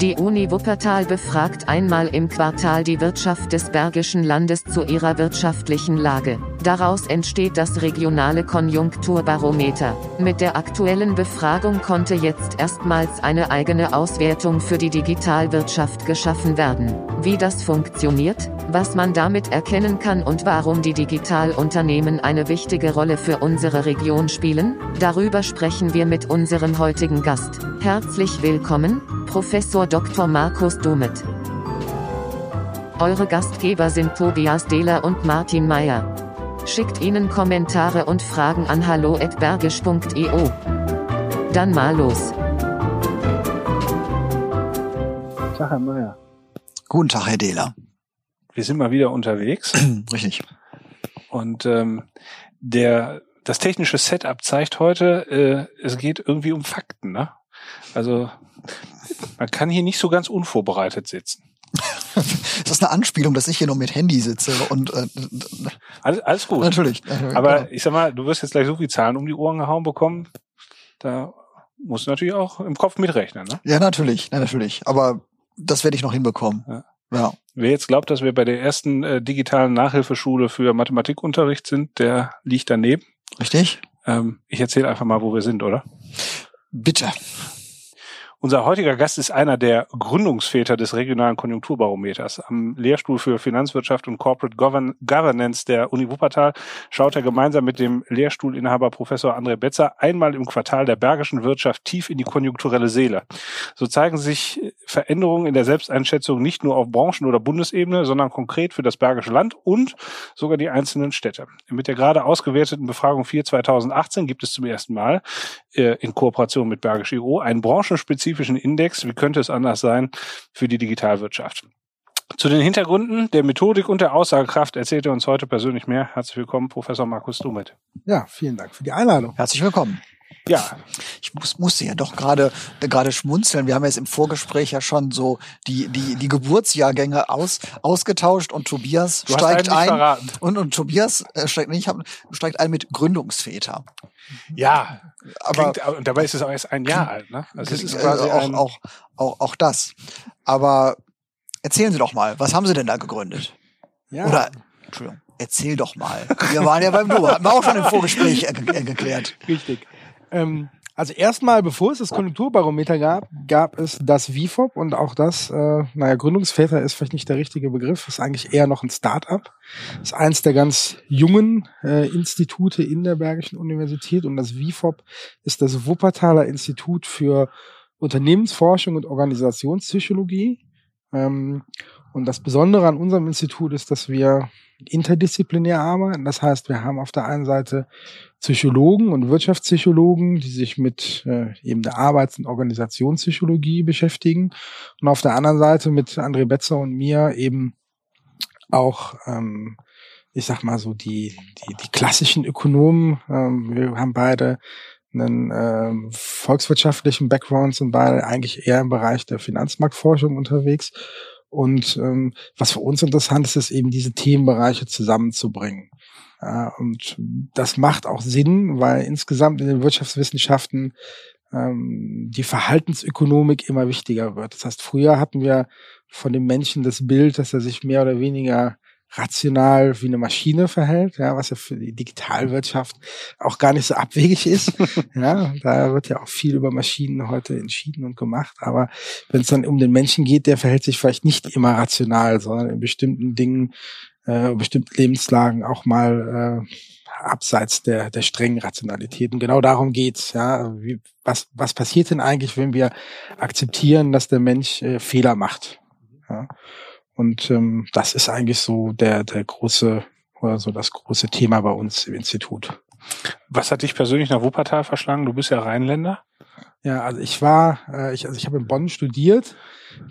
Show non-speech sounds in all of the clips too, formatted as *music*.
Die Uni Wuppertal befragt einmal im Quartal die Wirtschaft des Bergischen Landes zu ihrer wirtschaftlichen Lage. Daraus entsteht das regionale Konjunkturbarometer. Mit der aktuellen Befragung konnte jetzt erstmals eine eigene Auswertung für die Digitalwirtschaft geschaffen werden. Wie das funktioniert, was man damit erkennen kann und warum die Digitalunternehmen eine wichtige Rolle für unsere Region spielen, darüber sprechen wir mit unserem heutigen Gast. Herzlich willkommen, Professor Dr. Markus Dumet. Eure Gastgeber sind Tobias Dehler und Martin Meyer. Schickt ihnen Kommentare und Fragen an hallo@bergisch.eu. Dann mal los. Tag, Herr Meyer. Guten Tag, Herr Dehler. Wir sind mal wieder unterwegs. *clears throat* Richtig. Und ähm, der das technische Setup zeigt heute, äh, es geht irgendwie um Fakten, ne? Also man kann hier nicht so ganz unvorbereitet sitzen. *laughs* das ist eine Anspielung, dass ich hier nur mit Handy sitze und äh, alles, alles gut. Natürlich. Aber genau. ich sag mal, du wirst jetzt gleich so viel Zahlen um die Ohren gehauen bekommen. Da musst du natürlich auch im Kopf mitrechnen, ne? Ja, natürlich, ja, natürlich. Aber das werde ich noch hinbekommen. Ja. ja. Wer jetzt glaubt, dass wir bei der ersten äh, digitalen Nachhilfeschule für Mathematikunterricht sind, der liegt daneben. Richtig. Ähm, ich erzähle einfach mal, wo wir sind, oder? Bitte. Unser heutiger Gast ist einer der Gründungsväter des regionalen Konjunkturbarometers. Am Lehrstuhl für Finanzwirtschaft und Corporate Govern Governance der Uni Wuppertal schaut er gemeinsam mit dem Lehrstuhlinhaber Professor André Betzer einmal im Quartal der bergischen Wirtschaft tief in die konjunkturelle Seele. So zeigen sich Veränderungen in der Selbsteinschätzung nicht nur auf Branchen- oder Bundesebene, sondern konkret für das bergische Land und sogar die einzelnen Städte. Mit der gerade ausgewerteten Befragung 4 2018 gibt es zum ersten Mal äh, in Kooperation mit Bergisch EU einen branchenspezifischen spezifischen Index, wie könnte es anders sein, für die Digitalwirtschaft. Zu den Hintergründen der Methodik und der Aussagekraft erzählt er uns heute persönlich mehr. Herzlich willkommen, Professor Markus Dumet. Ja, vielen Dank für die Einladung. Herzlich willkommen. Ja. Ich muss, musste ja doch gerade gerade schmunzeln. Wir haben jetzt im Vorgespräch ja schon so die die die Geburtsjahrgänge aus ausgetauscht und Tobias du steigt ein verraten. und und Tobias äh, steigt nicht steigt ein mit Gründungsväter. Ja, aber klingt, und dabei ist es auch erst ein Jahr alt, ne? Also es ist quasi auch, auch auch auch das. Aber erzählen Sie doch mal, was haben Sie denn da gegründet? Ja. Oder Entschuldigung, erzähl doch mal. Wir waren ja beim Du, hatten wir auch schon im Vorgespräch geklärt. Richtig. Ähm, also erstmal, bevor es das Konjunkturbarometer gab, gab es das VIFOP und auch das, äh, naja, Gründungsväter ist vielleicht nicht der richtige Begriff, ist eigentlich eher noch ein Start-up. Ist eins der ganz jungen äh, Institute in der Bergischen Universität und das VIFOP ist das Wuppertaler Institut für Unternehmensforschung und Organisationspsychologie. Ähm, und das Besondere an unserem Institut ist, dass wir interdisziplinär arbeiten. Das heißt, wir haben auf der einen Seite Psychologen und Wirtschaftspsychologen, die sich mit äh, eben der Arbeits- und Organisationspsychologie beschäftigen. Und auf der anderen Seite mit André Betzer und mir eben auch, ähm, ich sag mal so, die, die, die klassischen Ökonomen. Ähm, wir haben beide einen ähm, volkswirtschaftlichen Background, sind beide eigentlich eher im Bereich der Finanzmarktforschung unterwegs. Und ähm, was für uns interessant ist, ist eben diese Themenbereiche zusammenzubringen. Ja, und das macht auch Sinn, weil insgesamt in den Wirtschaftswissenschaften ähm, die Verhaltensökonomik immer wichtiger wird. Das heißt, früher hatten wir von dem Menschen das Bild, dass er sich mehr oder weniger rational wie eine Maschine verhält, ja, was ja für die Digitalwirtschaft auch gar nicht so abwegig ist. *laughs* ja, da wird ja auch viel über Maschinen heute entschieden und gemacht. Aber wenn es dann um den Menschen geht, der verhält sich vielleicht nicht immer rational, sondern in bestimmten Dingen, äh, bestimmten Lebenslagen auch mal äh, abseits der, der strengen Rationalität. Und genau darum geht's. Ja, Wie, was, was passiert denn eigentlich, wenn wir akzeptieren, dass der Mensch äh, Fehler macht? Ja? Und ähm, das ist eigentlich so der, der große, oder so das große Thema bei uns im Institut. Was hat dich persönlich nach Wuppertal verschlagen? Du bist ja Rheinländer. Ja, also ich war, äh, ich, also ich habe in Bonn studiert,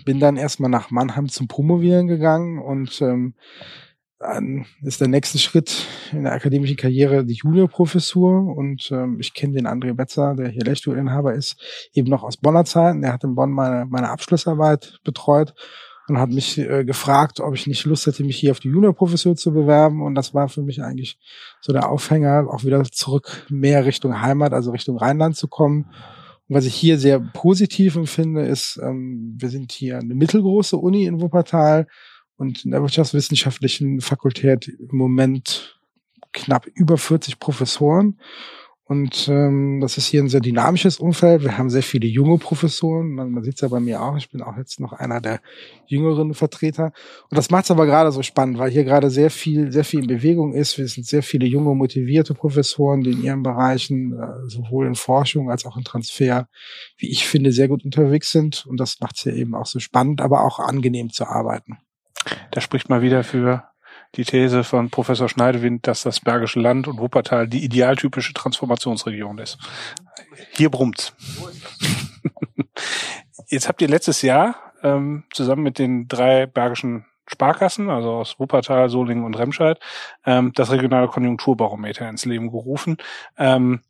bin dann erstmal nach Mannheim zum Promovieren gegangen und ähm, dann ist der nächste Schritt in der akademischen Karriere die Juniorprofessur und ähm, ich kenne den André Betzer, der hier Lehrstuhlinhaber ist, eben noch aus Bonner Zeiten. Der hat in Bonn meine, meine Abschlussarbeit betreut und hat mich äh, gefragt, ob ich nicht Lust hätte, mich hier auf die Juniorprofessur zu bewerben. Und das war für mich eigentlich so der Aufhänger, auch wieder zurück mehr Richtung Heimat, also Richtung Rheinland zu kommen. Und was ich hier sehr positiv empfinde, ist, ähm, wir sind hier eine mittelgroße Uni in Wuppertal und in der wirtschaftswissenschaftlichen Fakultät im Moment knapp über 40 Professoren. Und ähm, das ist hier ein sehr dynamisches Umfeld. Wir haben sehr viele junge Professoren. Man, man sieht es ja bei mir auch. Ich bin auch jetzt noch einer der jüngeren Vertreter. Und das macht es aber gerade so spannend, weil hier gerade sehr viel, sehr viel in Bewegung ist. Wir sind sehr viele junge, motivierte Professoren, die in ihren Bereichen äh, sowohl in Forschung als auch in Transfer, wie ich finde, sehr gut unterwegs sind. Und das macht es hier eben auch so spannend, aber auch angenehm zu arbeiten. Da spricht mal wieder für die These von Professor Schneidewind, dass das Bergische Land und Wuppertal die idealtypische Transformationsregion ist. Hier brummt's. *laughs* Jetzt habt ihr letztes Jahr ähm, zusammen mit den drei bergischen Sparkassen, also aus Wuppertal, Solingen und Remscheid, ähm, das regionale Konjunkturbarometer ins Leben gerufen. Ähm,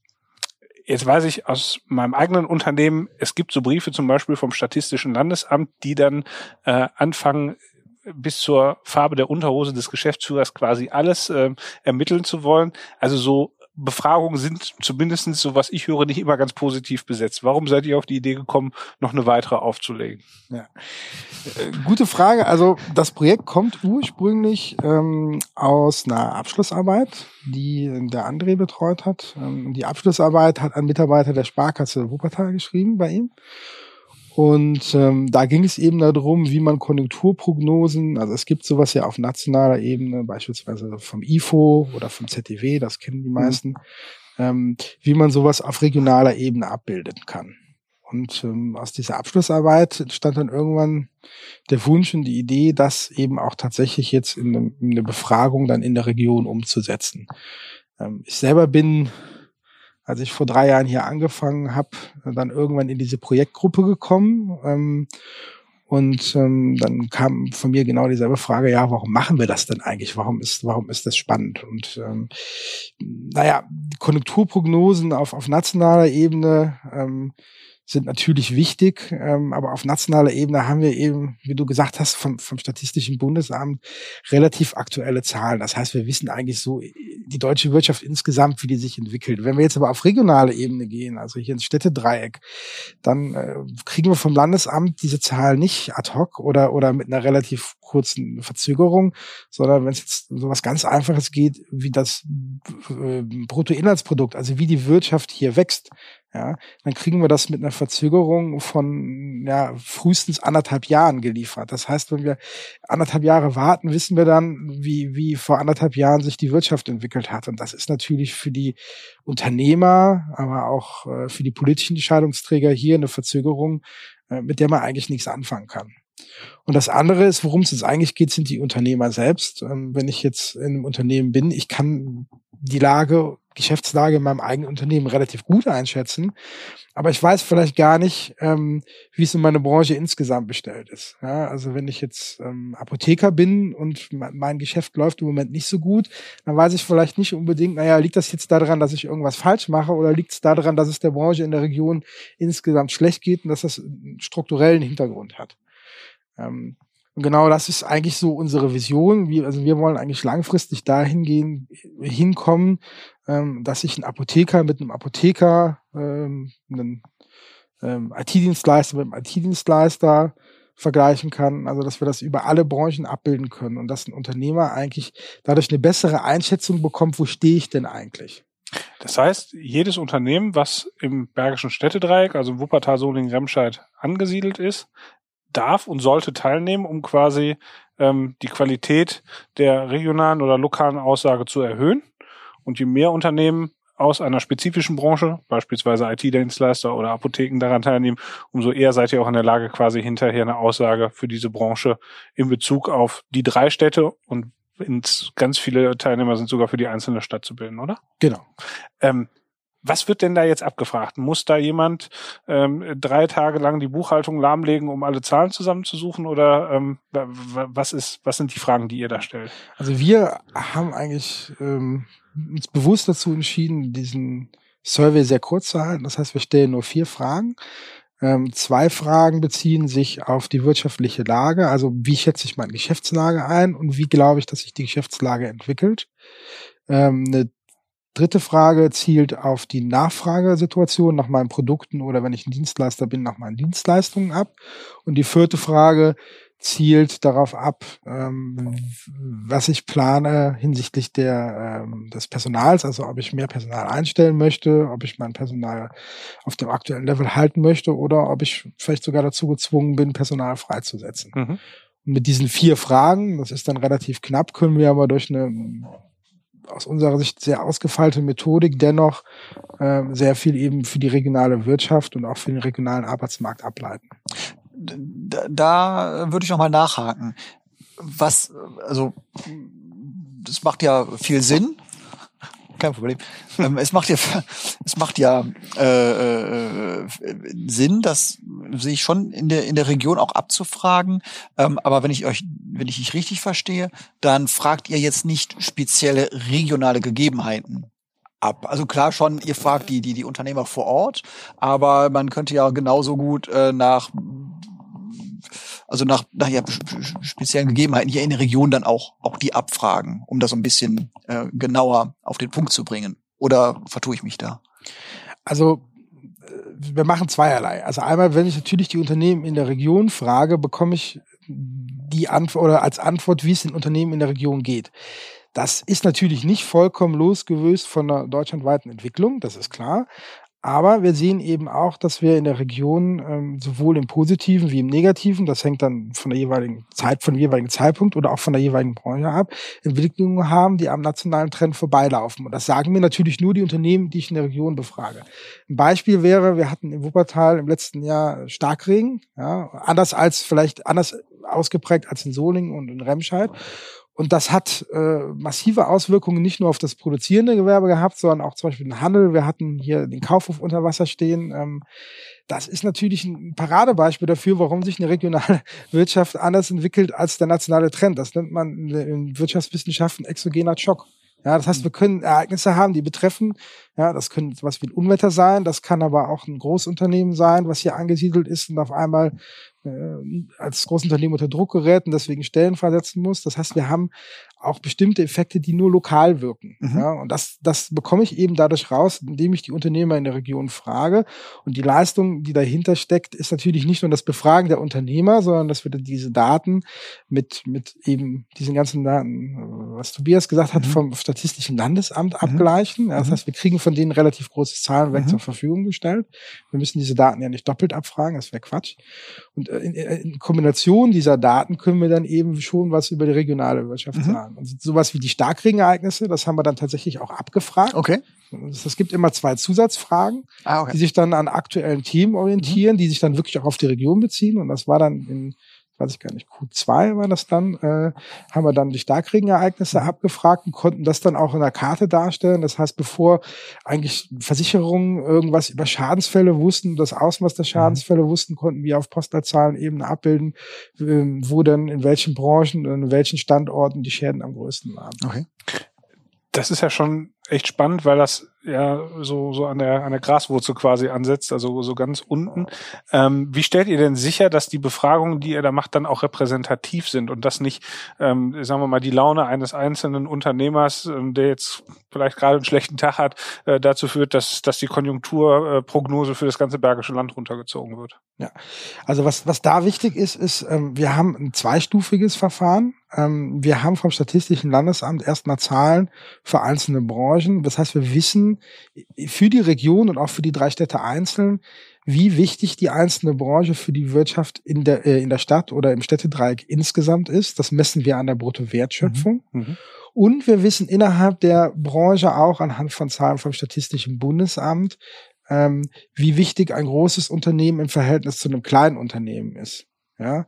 Jetzt weiß ich aus meinem eigenen Unternehmen, es gibt so Briefe zum Beispiel vom Statistischen Landesamt, die dann äh, anfangen, bis zur Farbe der Unterhose des Geschäftsführers quasi alles äh, ermitteln zu wollen. Also so Befragungen sind zumindestens so was ich höre, nicht immer ganz positiv besetzt. Warum seid ihr auf die Idee gekommen, noch eine weitere aufzulegen? Ja. Äh, gute Frage. Also das Projekt kommt ursprünglich ähm, aus einer Abschlussarbeit, die der André betreut hat. Ähm, die Abschlussarbeit hat ein Mitarbeiter der Sparkasse Wuppertal geschrieben bei ihm. Und ähm, da ging es eben darum, wie man Konjunkturprognosen, also es gibt sowas ja auf nationaler Ebene, beispielsweise vom IFO oder vom ZDW, das kennen die mhm. meisten, mhm. ähm, wie man sowas auf regionaler Ebene abbilden kann. Und ähm, aus dieser Abschlussarbeit entstand dann irgendwann der Wunsch und die Idee, das eben auch tatsächlich jetzt in eine, in eine Befragung dann in der Region umzusetzen. Ähm, ich selber bin als ich vor drei Jahren hier angefangen habe, dann irgendwann in diese Projektgruppe gekommen. Ähm, und ähm, dann kam von mir genau dieselbe Frage, ja, warum machen wir das denn eigentlich? Warum ist, warum ist das spannend? Und ähm, naja, Konjunkturprognosen auf, auf nationaler Ebene ähm, sind natürlich wichtig, ähm, aber auf nationaler Ebene haben wir eben, wie du gesagt hast, vom, vom Statistischen Bundesamt relativ aktuelle Zahlen. Das heißt, wir wissen eigentlich so die deutsche Wirtschaft insgesamt, wie die sich entwickelt. Wenn wir jetzt aber auf regionale Ebene gehen, also hier ins Städtedreieck, dann äh, kriegen wir vom Landesamt diese Zahl nicht ad hoc oder, oder mit einer relativ kurzen Verzögerung, sondern wenn es jetzt so was ganz Einfaches geht, wie das äh, Bruttoinlandsprodukt, also wie die Wirtschaft hier wächst, ja, dann kriegen wir das mit einer Verzögerung von ja, frühestens anderthalb Jahren geliefert. Das heißt, wenn wir anderthalb Jahre warten, wissen wir dann, wie, wie vor anderthalb Jahren sich die Wirtschaft entwickelt hat. Und das ist natürlich für die Unternehmer, aber auch äh, für die politischen Entscheidungsträger hier eine Verzögerung, äh, mit der man eigentlich nichts anfangen kann. Und das andere ist, worum es jetzt eigentlich geht, sind die Unternehmer selbst. Ähm, wenn ich jetzt in einem Unternehmen bin, ich kann die Lage, Geschäftslage in meinem eigenen Unternehmen relativ gut einschätzen, aber ich weiß vielleicht gar nicht, ähm, wie es in meiner Branche insgesamt bestellt ist. Also wenn ich jetzt ähm, Apotheker bin und mein Geschäft läuft im Moment nicht so gut, dann weiß ich vielleicht nicht unbedingt, naja, liegt das jetzt daran, dass ich irgendwas falsch mache oder liegt es daran, dass es der Branche in der Region insgesamt schlecht geht und dass das einen strukturellen Hintergrund hat. Ähm, und genau das ist eigentlich so unsere Vision. Wir, also wir wollen eigentlich langfristig dahin gehen, hinkommen, ähm, dass sich ein Apotheker mit einem Apotheker, ähm, einem ähm, IT-Dienstleister mit einem IT-Dienstleister vergleichen kann. Also dass wir das über alle Branchen abbilden können und dass ein Unternehmer eigentlich dadurch eine bessere Einschätzung bekommt, wo stehe ich denn eigentlich. Das heißt, jedes Unternehmen, was im Bergischen Städtedreieck, also Wuppertal, Solingen, Remscheid angesiedelt ist, darf und sollte teilnehmen, um quasi ähm, die Qualität der regionalen oder lokalen Aussage zu erhöhen. Und je mehr Unternehmen aus einer spezifischen Branche, beispielsweise IT-Dienstleister oder Apotheken daran teilnehmen, umso eher seid ihr auch in der Lage, quasi hinterher eine Aussage für diese Branche in Bezug auf die drei Städte und ins ganz viele Teilnehmer sind sogar für die einzelne Stadt zu bilden, oder? Genau. Ähm, was wird denn da jetzt abgefragt? Muss da jemand ähm, drei Tage lang die Buchhaltung lahmlegen, um alle Zahlen zusammenzusuchen? Oder ähm, was ist, was sind die Fragen, die ihr da stellt? Also wir haben eigentlich ähm, uns bewusst dazu entschieden, diesen Survey sehr kurz zu halten. Das heißt, wir stellen nur vier Fragen. Ähm, zwei Fragen beziehen sich auf die wirtschaftliche Lage, also wie schätze ich meine Geschäftslage ein und wie glaube ich, dass sich die Geschäftslage entwickelt. Ähm, eine dritte Frage zielt auf die Nachfragesituation nach meinen Produkten oder wenn ich ein Dienstleister bin, nach meinen Dienstleistungen ab. Und die vierte Frage zielt darauf ab, ähm, was ich plane hinsichtlich der, ähm, des Personals, also ob ich mehr Personal einstellen möchte, ob ich mein Personal auf dem aktuellen Level halten möchte oder ob ich vielleicht sogar dazu gezwungen bin, Personal freizusetzen. Mhm. Und mit diesen vier Fragen, das ist dann relativ knapp, können wir aber durch eine aus unserer Sicht sehr ausgefeilte Methodik dennoch äh, sehr viel eben für die regionale Wirtschaft und auch für den regionalen Arbeitsmarkt ableiten da, da würde ich noch mal nachhaken. Was, also, das macht ja viel Sinn. Kein Problem. ähm, es macht ja, es macht ja äh, äh, Sinn, das sehe ich schon in der in der Region auch abzufragen. Ähm, aber wenn ich euch, wenn ich dich richtig verstehe, dann fragt ihr jetzt nicht spezielle regionale Gegebenheiten ab. Also klar schon, ihr fragt die die die Unternehmer vor Ort, aber man könnte ja genauso gut äh, nach also nach, nach ja, speziellen Gegebenheiten hier in der Region dann auch, auch die abfragen, um das so ein bisschen äh, genauer auf den Punkt zu bringen. Oder vertue ich mich da? Also äh, wir machen zweierlei. Also einmal, wenn ich natürlich die Unternehmen in der Region frage, bekomme ich die Antwort oder als Antwort, wie es den Unternehmen in der Region geht. Das ist natürlich nicht vollkommen losgelöst von einer deutschlandweiten Entwicklung, das ist klar. Aber wir sehen eben auch, dass wir in der Region ähm, sowohl im Positiven wie im Negativen, das hängt dann von der jeweiligen Zeit, von dem jeweiligen Zeitpunkt oder auch von der jeweiligen Branche ab, Entwicklungen haben, die am nationalen Trend vorbeilaufen. Und das sagen mir natürlich nur die Unternehmen, die ich in der Region befrage. Ein Beispiel wäre, wir hatten im Wuppertal im letzten Jahr Starkregen, ja, anders als vielleicht anders ausgeprägt als in Solingen und in Remscheid. Und das hat äh, massive Auswirkungen nicht nur auf das produzierende Gewerbe gehabt, sondern auch zum Beispiel den Handel. Wir hatten hier den Kaufhof unter Wasser stehen. Ähm, das ist natürlich ein Paradebeispiel dafür, warum sich eine regionale *laughs* Wirtschaft anders entwickelt als der nationale Trend. Das nennt man in Wirtschaftswissenschaften exogener Schock. Ja, das heißt, wir können Ereignisse haben, die betreffen, ja, das können was wie ein Unwetter sein, das kann aber auch ein Großunternehmen sein, was hier angesiedelt ist und auf einmal als Großunternehmen unter Druck gerät und deswegen Stellen versetzen muss. Das heißt, wir haben auch bestimmte Effekte, die nur lokal wirken. Mhm. Ja, und das, das bekomme ich eben dadurch raus, indem ich die Unternehmer in der Region frage. Und die Leistung, die dahinter steckt, ist natürlich nicht nur das Befragen der Unternehmer, sondern dass wir diese Daten mit, mit eben diesen ganzen Daten, was Tobias gesagt hat, mhm. vom Statistischen Landesamt mhm. abgleichen. Ja, das mhm. heißt, wir kriegen von denen relativ große Zahlenwerk mhm. zur Verfügung gestellt. Wir müssen diese Daten ja nicht doppelt abfragen, das wäre Quatsch. Und äh, in, in Kombination dieser Daten können wir dann eben schon was über die regionale Wirtschaft mhm. Sagen. Und sowas wie die Starkregenereignisse, das haben wir dann tatsächlich auch abgefragt. Okay. Es gibt immer zwei Zusatzfragen, ah, okay. die sich dann an aktuellen Themen orientieren, mhm. die sich dann wirklich auch auf die Region beziehen. Und das war dann in weiß ich gar nicht, Q2 war das dann, äh, haben wir dann die Starkregenereignisse abgefragt und konnten das dann auch in der Karte darstellen. Das heißt, bevor eigentlich Versicherungen irgendwas über Schadensfälle wussten, das Ausmaß der Schadensfälle mhm. wussten, konnten wir auf Postleitzahlenebene abbilden, äh, wo denn in welchen Branchen und in welchen Standorten die Schäden am größten waren. Okay. Das ist ja schon echt spannend, weil das ja so so an der an der Graswurzel quasi ansetzt, also so ganz unten. Ähm, wie stellt ihr denn sicher, dass die Befragungen, die ihr da macht, dann auch repräsentativ sind und dass nicht, ähm, sagen wir mal, die Laune eines einzelnen Unternehmers, ähm, der jetzt vielleicht gerade einen schlechten Tag hat, äh, dazu führt, dass dass die Konjunkturprognose für das ganze Bergische Land runtergezogen wird? Ja, also was was da wichtig ist, ist, ähm, wir haben ein zweistufiges Verfahren. Ähm, wir haben vom Statistischen Landesamt erstmal Zahlen für einzelne Branchen. Das heißt, wir wissen für die Region und auch für die drei Städte einzeln, wie wichtig die einzelne Branche für die Wirtschaft in der, äh, in der Stadt oder im Städtedreieck insgesamt ist. Das messen wir an der Bruttowertschöpfung. Mhm. Mhm. Und wir wissen innerhalb der Branche auch anhand von Zahlen vom Statistischen Bundesamt, ähm, wie wichtig ein großes Unternehmen im Verhältnis zu einem kleinen Unternehmen ist. Ja,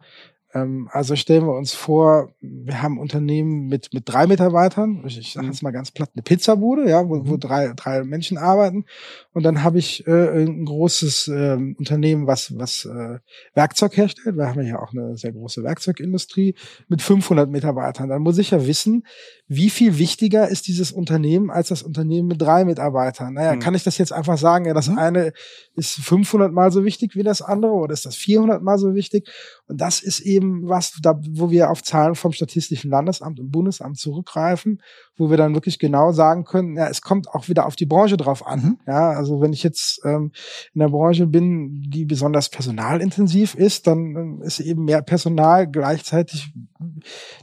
also stellen wir uns vor, wir haben Unternehmen mit, mit drei Mitarbeitern, ich, ich sage Mhm. jetzt mal ganz platt, eine Pizzabude, ja, wo, wo drei, drei Menschen arbeiten. Und dann habe ich äh, ein großes ähm, Unternehmen, was, was äh, Werkzeug herstellt. Wir haben ja auch eine sehr große Werkzeugindustrie mit 500 Mitarbeitern. Dann muss ich ja wissen, wie viel wichtiger ist dieses Unternehmen als das Unternehmen mit drei Mitarbeitern? Naja, Mhm. kann ich das jetzt einfach sagen, ja, das eine ist 500 mal so wichtig wie das andere oder ist das 400 mal so wichtig? Und das ist eben was, da, wo wir auf Zahlen vom Statistischen Landesamt und Bundesamt zurückgreifen, wo wir dann wirklich genau sagen können, ja, es kommt auch wieder auf die Branche drauf an. Mhm. Ja, also wenn ich jetzt ähm, in der Branche bin, die besonders personalintensiv ist, dann ähm, ist eben mehr Personal gleichzeitig,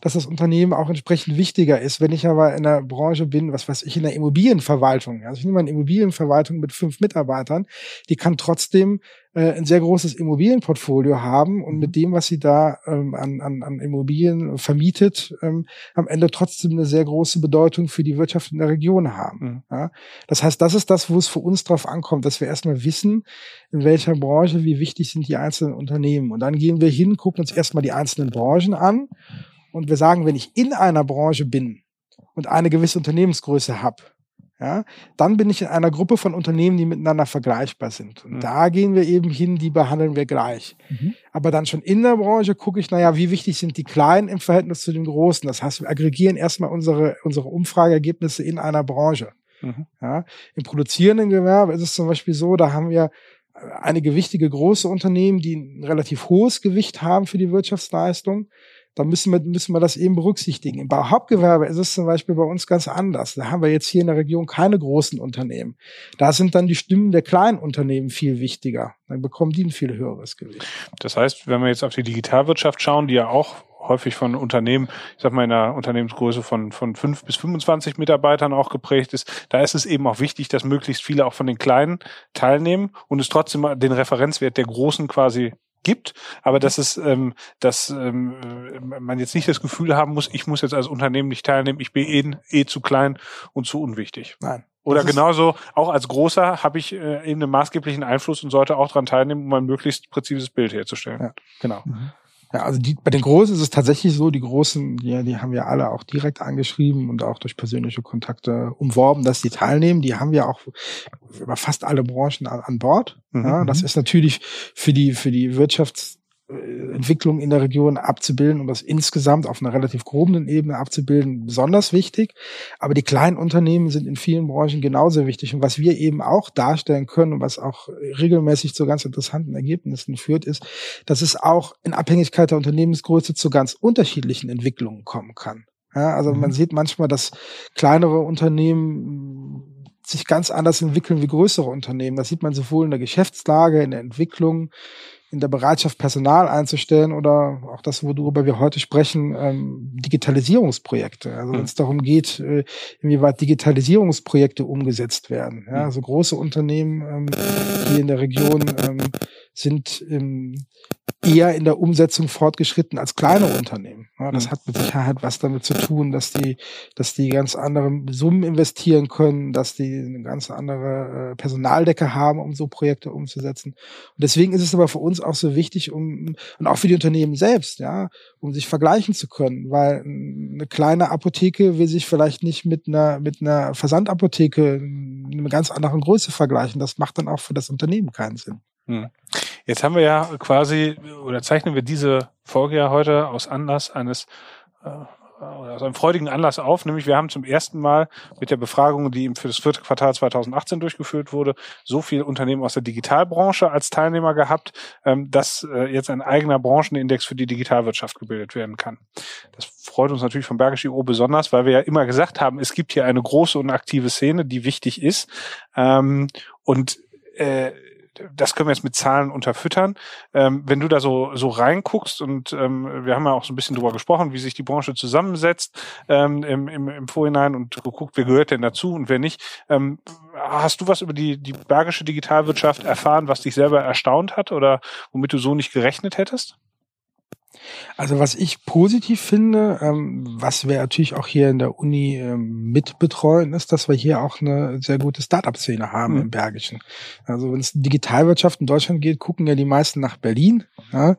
dass das Unternehmen auch entsprechend wichtiger ist. Wenn ich aber in einer Branche bin, was weiß ich, in der Immobilienverwaltung, also ich nehme mal eine Immobilienverwaltung mit fünf Mitarbeitern, die kann trotzdem äh, ein sehr großes Immobilienportfolio haben und mit dem, was sie da ähm, an, an, an Immobilien vermietet, ähm, am Ende trotzdem eine sehr große Bedeutung für die Wirtschaft in der Region haben. Mhm. Ja? Das heißt, das ist das, wo es für uns drauf ankommt, dass wir erstmal wissen, in welcher Branche, wie wichtig sind die einzelnen Unternehmen. Und dann gehen wir hin, gucken uns erstmal die einzelnen Branchen an und wir sagen, wenn ich in einer Branche bin und eine gewisse Unternehmensgröße habe, ja, dann bin ich in einer Gruppe von Unternehmen, die miteinander vergleichbar sind. Und Mhm. da gehen wir eben hin, die behandeln wir gleich. Mhm. Aber dann schon in der Branche gucke ich, naja, wie wichtig sind die Kleinen im Verhältnis zu den Großen? Das heißt, wir aggregieren erstmal unsere, unsere Umfrageergebnisse in einer Branche. Mhm. Ja, Im produzierenden Gewerbe ist es zum Beispiel so, da haben wir äh, einige wichtige große Unternehmen, die ein relativ hohes Gewicht haben für die Wirtschaftsleistung. Da müssen wir, müssen wir das eben berücksichtigen. Im Bauhauptgewerbe ist es zum Beispiel bei uns ganz anders. Da haben wir jetzt hier in der Region keine großen Unternehmen. Da sind dann die Stimmen der kleinen Unternehmen viel wichtiger. Dann bekommen die ein viel höheres Gewicht. Das heißt, wenn wir jetzt auf die Digitalwirtschaft schauen, die ja auch häufig von Unternehmen, ich sag mal in einer Unternehmensgröße von, von fünf bis 25 Mitarbeitern auch geprägt ist, da ist es eben auch wichtig, dass möglichst viele auch von den Kleinen teilnehmen und es trotzdem den Referenzwert der Großen quasi gibt, aber dass es, ähm, dass ähm, äh, man jetzt nicht das Gefühl haben muss, ich muss jetzt als Unternehmen nicht teilnehmen, ich bin eh, eh zu klein und zu unwichtig. Nein. Oder genauso, auch als Großer habe ich äh, eben einen maßgeblichen Einfluss und sollte auch daran teilnehmen, um ein möglichst präzises Bild herzustellen. Ja. Genau. Mhm. Ja, also die, bei den Großen ist es tatsächlich so, die Großen, die, die haben wir alle auch direkt angeschrieben und auch durch persönliche Kontakte umworben, dass die teilnehmen. Die haben wir auch über fast alle Branchen an, an Bord. Ja, Mhm. das ist natürlich für die, für die Wirtschaftsentwicklung in der Region abzubilden und das insgesamt auf einer relativ groben Ebene abzubilden, besonders wichtig. Aber die kleinen Unternehmen sind in vielen Branchen genauso wichtig. Und was wir eben auch darstellen können und was auch regelmäßig zu ganz interessanten Ergebnissen führt, ist, dass es auch in Abhängigkeit der Unternehmensgröße zu ganz unterschiedlichen Entwicklungen kommen kann. Ja, also man sieht manchmal, dass kleinere Unternehmen sich ganz anders entwickeln wie größere Unternehmen. Das sieht man sowohl in der Geschäftslage, in der Entwicklung, in der Bereitschaft, Personal einzustellen oder auch das, worüber wir heute sprechen, ähm, Digitalisierungsprojekte. Also wenn es darum geht, äh, inwieweit Digitalisierungsprojekte umgesetzt werden. Ja, also große Unternehmen ähm, hier in der Region ähm, sind ähm, eher in der Umsetzung fortgeschritten als kleine Unternehmen. Ja, das Mhm. hat mit Sicherheit was damit zu tun, dass die, dass die ganz andere Summen investieren können, dass die eine ganz andere äh, Personaldecke haben, um so Projekte umzusetzen. Und deswegen ist es aber für uns auch so wichtig, um und auch für die Unternehmen selbst, ja, um sich vergleichen zu können, weil eine kleine Apotheke will sich vielleicht nicht mit einer mit einer Versandapotheke in einer ganz anderen Größe vergleichen. Das macht dann auch für das Unternehmen keinen Sinn. Hm. Jetzt haben wir ja quasi, oder zeichnen wir diese Folge ja heute aus Anlass eines, äh, aus einem freudigen Anlass auf, nämlich wir haben zum ersten Mal mit der Befragung, die für das vierte Quartal 2018 durchgeführt wurde, so viele Unternehmen aus der Digitalbranche als Teilnehmer gehabt, ähm, dass äh, jetzt ein eigener Branchenindex für die Digitalwirtschaft gebildet werden kann. Das freut uns natürlich vom Bergisch IO besonders, weil wir ja immer gesagt haben, es gibt hier eine große und aktive Szene, die wichtig ist. Ähm, und äh, das können wir jetzt mit Zahlen unterfüttern. Ähm, wenn du da so, so reinguckst und ähm, wir haben ja auch so ein bisschen drüber gesprochen, wie sich die Branche zusammensetzt ähm, im, im, im Vorhinein und geguckt, wer gehört denn dazu und wer nicht. Ähm, hast du was über die, die bergische Digitalwirtschaft erfahren, was dich selber erstaunt hat oder womit du so nicht gerechnet hättest? Also was ich positiv finde, ähm, was wir natürlich auch hier in der Uni ähm, mitbetreuen, ist, dass wir hier auch eine sehr gute Startup-Szene haben mhm. im Bergischen. Also wenn es Digitalwirtschaft in Deutschland geht, gucken ja die meisten nach Berlin. Ja?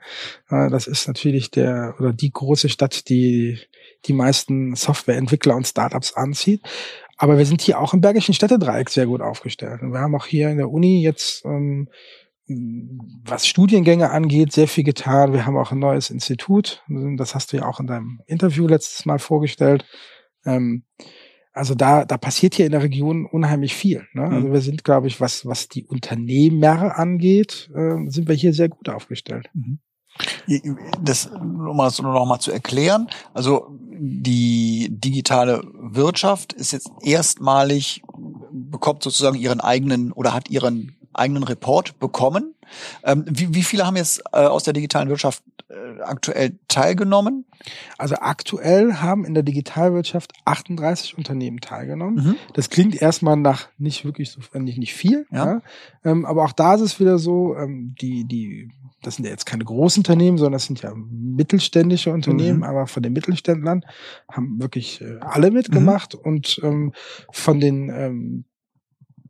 Äh, das ist natürlich der oder die große Stadt, die die meisten Softwareentwickler und Startups anzieht. Aber wir sind hier auch im Bergischen Städtedreieck sehr gut aufgestellt. Und wir haben auch hier in der Uni jetzt ähm, was Studiengänge angeht, sehr viel getan. Wir haben auch ein neues Institut. Das hast du ja auch in deinem Interview letztes Mal vorgestellt. Ähm, also da, da passiert hier in der Region unheimlich viel. Ne? Also mhm. wir sind, glaube ich, was, was die Unternehmer angeht, äh, sind wir hier sehr gut aufgestellt. Mhm. Das um das noch mal zu erklären. Also die digitale Wirtschaft ist jetzt erstmalig bekommt sozusagen ihren eigenen oder hat ihren eigenen Report bekommen. Ähm, wie, wie viele haben jetzt äh, aus der digitalen Wirtschaft äh, aktuell teilgenommen? Also aktuell haben in der Digitalwirtschaft 38 Unternehmen teilgenommen. Mhm. Das klingt erstmal nach nicht wirklich so nicht, nicht viel, ja. ja. Ähm, aber auch da ist es wieder so, ähm, die, die, das sind ja jetzt keine Großunternehmen, sondern das sind ja mittelständische Unternehmen, mhm. aber von den Mittelständlern haben wirklich äh, alle mitgemacht mhm. und ähm, von den ähm,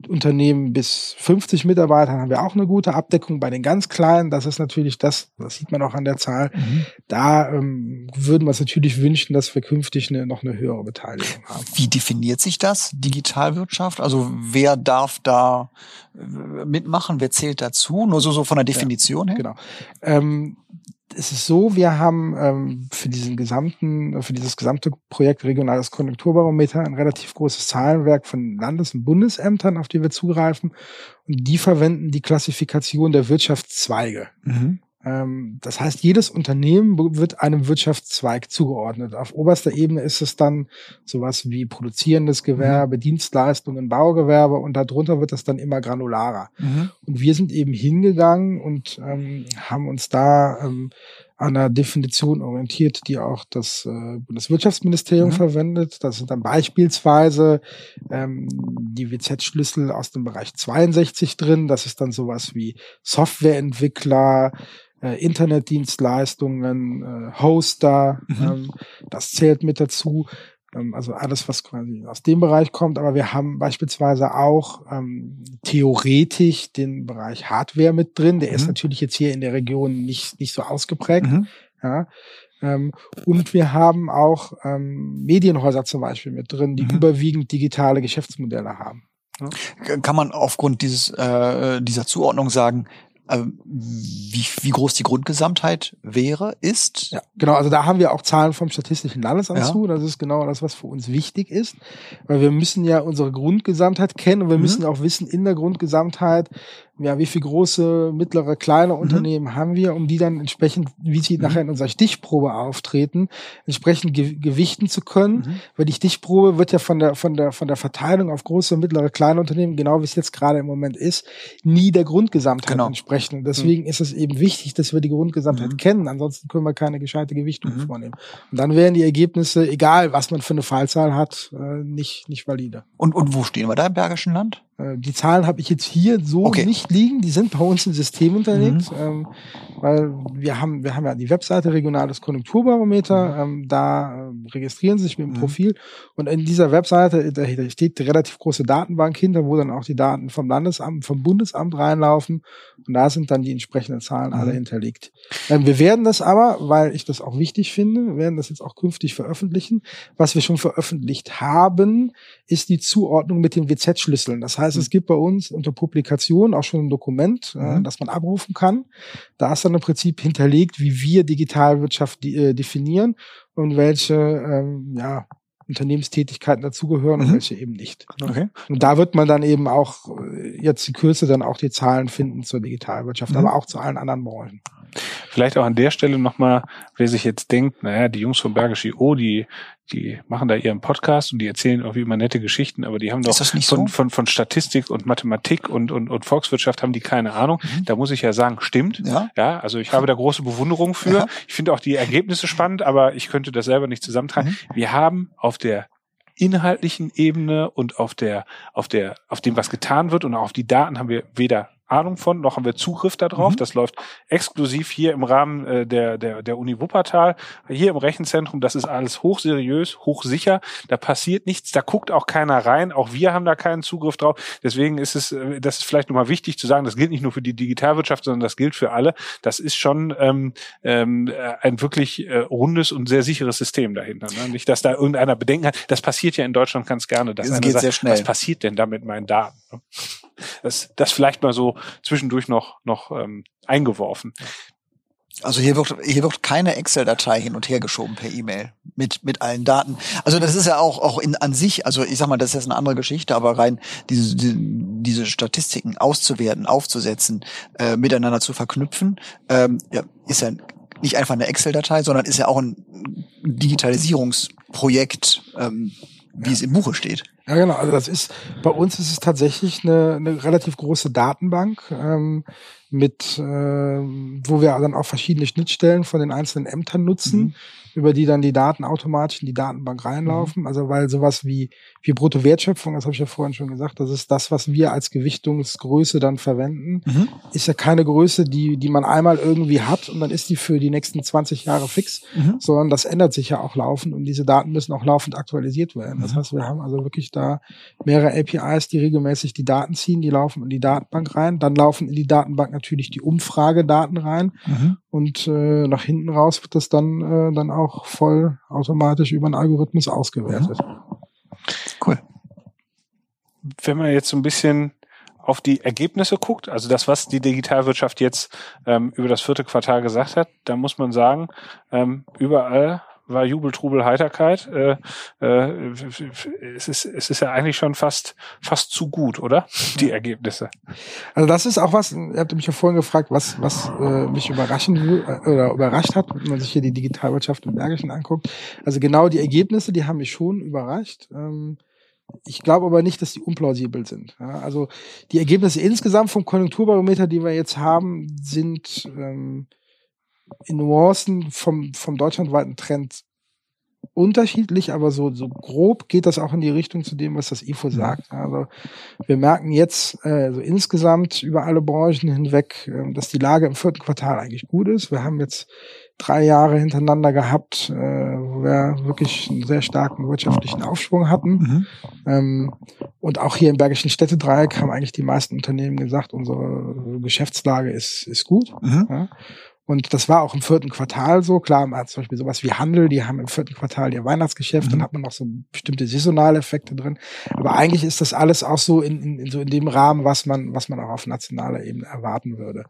Unternehmen bis 50 Mitarbeitern haben wir auch eine gute Abdeckung. Bei den ganz kleinen, das ist natürlich das, das sieht man auch an der Zahl. Mhm. Da ähm, würden wir uns natürlich wünschen, dass wir künftig eine, noch eine höhere Beteiligung haben. Wie definiert sich das, Digitalwirtschaft? Also wer darf da äh, mitmachen? Wer zählt dazu? Nur so, so von der Definition ja, her? Genau. Ähm, es ist so, wir haben ähm, für diesen gesamten, für dieses gesamte Projekt Regionales Konjunkturbarometer ein relativ großes Zahlenwerk von Landes- und Bundesämtern, auf die wir zugreifen. Und die verwenden die Klassifikation der Wirtschaftszweige. Mhm. Ähm, das heißt, jedes Unternehmen wird einem Wirtschaftszweig zugeordnet. Auf oberster Ebene ist es dann sowas wie produzierendes Gewerbe, mhm. Dienstleistungen, Baugewerbe und darunter wird das dann immer granularer. Mhm. Und wir sind eben hingegangen und ähm, haben uns da ähm, an einer Definition orientiert, die auch das äh, Bundeswirtschaftsministerium mhm. verwendet. Das sind dann beispielsweise ähm, die WZ-Schlüssel aus dem Bereich 62 drin. Das ist dann sowas wie Softwareentwickler, äh, Internetdienstleistungen, äh, Hoster, mhm. ähm, das zählt mit dazu. Ähm, also alles, was quasi aus dem Bereich kommt. Aber wir haben beispielsweise auch ähm, theoretisch den Bereich Hardware mit drin. Der mhm. ist natürlich jetzt hier in der Region nicht, nicht so ausgeprägt. Mhm. Ja. Ähm, und wir haben auch ähm, Medienhäuser zum Beispiel mit drin, die mhm. überwiegend digitale Geschäftsmodelle haben. Ja. Kann man aufgrund dieses, äh, dieser Zuordnung sagen, wie, wie groß die Grundgesamtheit wäre, ist. Ja, genau, also da haben wir auch Zahlen vom Statistischen Landesamt ja. zu. Das ist genau das, was für uns wichtig ist. Weil wir müssen ja unsere Grundgesamtheit kennen und wir mhm. müssen auch wissen, in der Grundgesamtheit, ja, wie viel große, mittlere, kleine mhm. Unternehmen haben wir, um die dann entsprechend, wie sie mhm. nachher in unserer Stichprobe auftreten, entsprechend ge gewichten zu können, mhm. weil die Stichprobe wird ja von der, von der, von der Verteilung auf große, mittlere, kleine Unternehmen, genau wie es jetzt gerade im Moment ist, nie der Grundgesamtheit genau. entsprechen. Und deswegen mhm. ist es eben wichtig, dass wir die Grundgesamtheit mhm. kennen, ansonsten können wir keine gescheite Gewichtung mhm. vornehmen. Und dann wären die Ergebnisse, egal was man für eine Fallzahl hat, äh, nicht, nicht valide. Und, und wo stehen wir da im Bergischen Land? Äh, die Zahlen habe ich jetzt hier so okay. nicht liegen. Die sind bei uns im System hinterlegt, mhm. ähm, weil wir haben, wir haben ja die Webseite Regionales Konjunkturbarometer. Mhm. Ähm, da äh, registrieren Sie sich mit dem mhm. Profil und in dieser Webseite da steht eine relativ große Datenbank hinter, wo dann auch die Daten vom Landesamt, vom Bundesamt reinlaufen und da sind dann die entsprechenden Zahlen alle mhm. hinterlegt. Ähm, wir werden das aber, weil ich das auch wichtig finde, werden das jetzt auch künftig veröffentlichen. Was wir schon veröffentlicht haben, ist die Zuordnung mit den WZ-Schlüsseln. Das heißt es gibt bei uns unter Publikation auch schon ein Dokument, äh, mhm. das man abrufen kann. Da ist dann im Prinzip hinterlegt, wie wir Digitalwirtschaft äh, definieren und welche ähm, ja, Unternehmenstätigkeiten dazugehören mhm. und welche eben nicht. Ne? Okay. Und da wird man dann eben auch äh, jetzt die Kürze dann auch die Zahlen finden zur Digitalwirtschaft, mhm. aber auch zu allen anderen Branchen. Vielleicht auch an der Stelle nochmal, wer sich jetzt denkt, naja, die Jungs von Bergisch IO, die, die machen da ihren Podcast und die erzählen auch wie immer nette Geschichten, aber die haben doch von, so? von, von Statistik und Mathematik und, und, und Volkswirtschaft haben die keine Ahnung. Mhm. Da muss ich ja sagen, stimmt. Ja. ja also ich habe da große Bewunderung für. Ja. Ich finde auch die Ergebnisse spannend, aber ich könnte das selber nicht zusammentragen. Mhm. Wir haben auf der inhaltlichen Ebene und auf der, auf der, auf dem, was getan wird und auch auf die Daten haben wir weder Ahnung von, noch haben wir Zugriff darauf. Mhm. Das läuft exklusiv hier im Rahmen äh, der, der, der Uni Wuppertal, hier im Rechenzentrum. Das ist alles hochseriös, hochsicher. Da passiert nichts, da guckt auch keiner rein. Auch wir haben da keinen Zugriff drauf. Deswegen ist es, äh, das ist vielleicht nochmal wichtig zu sagen, das gilt nicht nur für die Digitalwirtschaft, sondern das gilt für alle. Das ist schon ähm, ähm, ein wirklich äh, rundes und sehr sicheres System dahinter. Ne? Nicht, dass da irgendeiner Bedenken hat. Das passiert ja in Deutschland ganz gerne. Dass das geht sagt, sehr schnell. Was passiert denn da mit meinen Daten? Das, das vielleicht mal so zwischendurch noch, noch ähm, eingeworfen. Also hier wird, hier wird keine Excel-Datei hin und her geschoben per E-Mail mit, mit allen Daten. Also das ist ja auch, auch in, an sich, also ich sag mal, das ist jetzt eine andere Geschichte, aber rein diese, diese, diese Statistiken auszuwerten, aufzusetzen, äh, miteinander zu verknüpfen, ähm, ja, ist ja nicht einfach eine Excel-Datei, sondern ist ja auch ein Digitalisierungsprojekt, ähm, wie ja. es im Buche steht. Ja, genau. Also das ist bei uns ist es tatsächlich eine, eine relativ große Datenbank ähm, mit, äh, wo wir dann auch verschiedene Schnittstellen von den einzelnen Ämtern nutzen. Mhm über die dann die Daten automatisch in die Datenbank reinlaufen. Mhm. Also weil sowas wie, wie Bruttowertschöpfung, das habe ich ja vorhin schon gesagt, das ist das, was wir als Gewichtungsgröße dann verwenden, mhm. ist ja keine Größe, die, die man einmal irgendwie hat und dann ist die für die nächsten 20 Jahre fix, mhm. sondern das ändert sich ja auch laufend und diese Daten müssen auch laufend aktualisiert werden. Das mhm. heißt, wir haben also wirklich da mehrere APIs, die regelmäßig die Daten ziehen, die laufen in die Datenbank rein. Dann laufen in die Datenbank natürlich die Umfragedaten rein mhm. und äh, nach hinten raus wird das dann, äh, dann auch voll automatisch über einen Algorithmus ausgewertet. Cool. Wenn man jetzt so ein bisschen auf die Ergebnisse guckt, also das, was die Digitalwirtschaft jetzt ähm, über das vierte Quartal gesagt hat, da muss man sagen, ähm, überall war Jubel, Trubel, Heiterkeit. Äh, äh, es, ist, es ist ja eigentlich schon fast, fast zu gut, oder? Die Ergebnisse. Also das ist auch was, ihr habt mich ja vorhin gefragt, was, was äh, mich überraschen äh, oder überrascht hat, wenn man sich hier die Digitalwirtschaft im Bergischen anguckt. Also genau die Ergebnisse, die haben mich schon überrascht. Ähm, ich glaube aber nicht, dass die unplausibel sind. Ja, also die Ergebnisse insgesamt vom Konjunkturbarometer, die wir jetzt haben, sind ähm, in Nuancen vom, vom deutschlandweiten Trend unterschiedlich, aber so, so grob geht das auch in die Richtung zu dem, was das IFO sagt. Also wir merken jetzt äh, so insgesamt über alle Branchen hinweg, äh, dass die Lage im vierten Quartal eigentlich gut ist. Wir haben jetzt drei Jahre hintereinander gehabt, äh, wo wir wirklich einen sehr starken wirtschaftlichen Aufschwung hatten. Mhm. Ähm, und auch hier im Bergischen Städtedreieck haben eigentlich die meisten Unternehmen gesagt, unsere Geschäftslage ist, ist gut. Mhm. Ja. Und das war auch im vierten Quartal so. Klar, man hat zum Beispiel sowas wie Handel, die haben im vierten Quartal ihr Weihnachtsgeschäft, mhm. dann hat man noch so bestimmte saisonale Effekte drin. Aber eigentlich ist das alles auch so in, in, in so in dem Rahmen, was man, was man auch auf nationaler Ebene erwarten würde.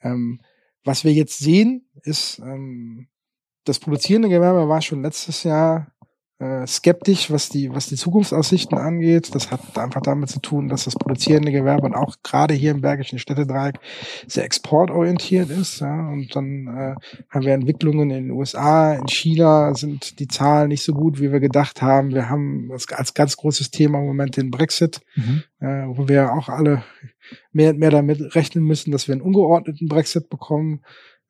Ähm, was wir jetzt sehen, ist, ähm, das produzierende Gewerbe war schon letztes Jahr äh, skeptisch, was die, was die Zukunftsaussichten angeht. Das hat einfach damit zu tun, dass das produzierende Gewerbe und auch gerade hier im Bergischen Städtedreieck sehr exportorientiert ist. Ja. Und dann äh, haben wir Entwicklungen in den USA, in China sind die Zahlen nicht so gut, wie wir gedacht haben. Wir haben als ganz großes Thema im Moment den Brexit, mhm. äh, wo wir auch alle mehr und mehr damit rechnen müssen, dass wir einen ungeordneten Brexit bekommen.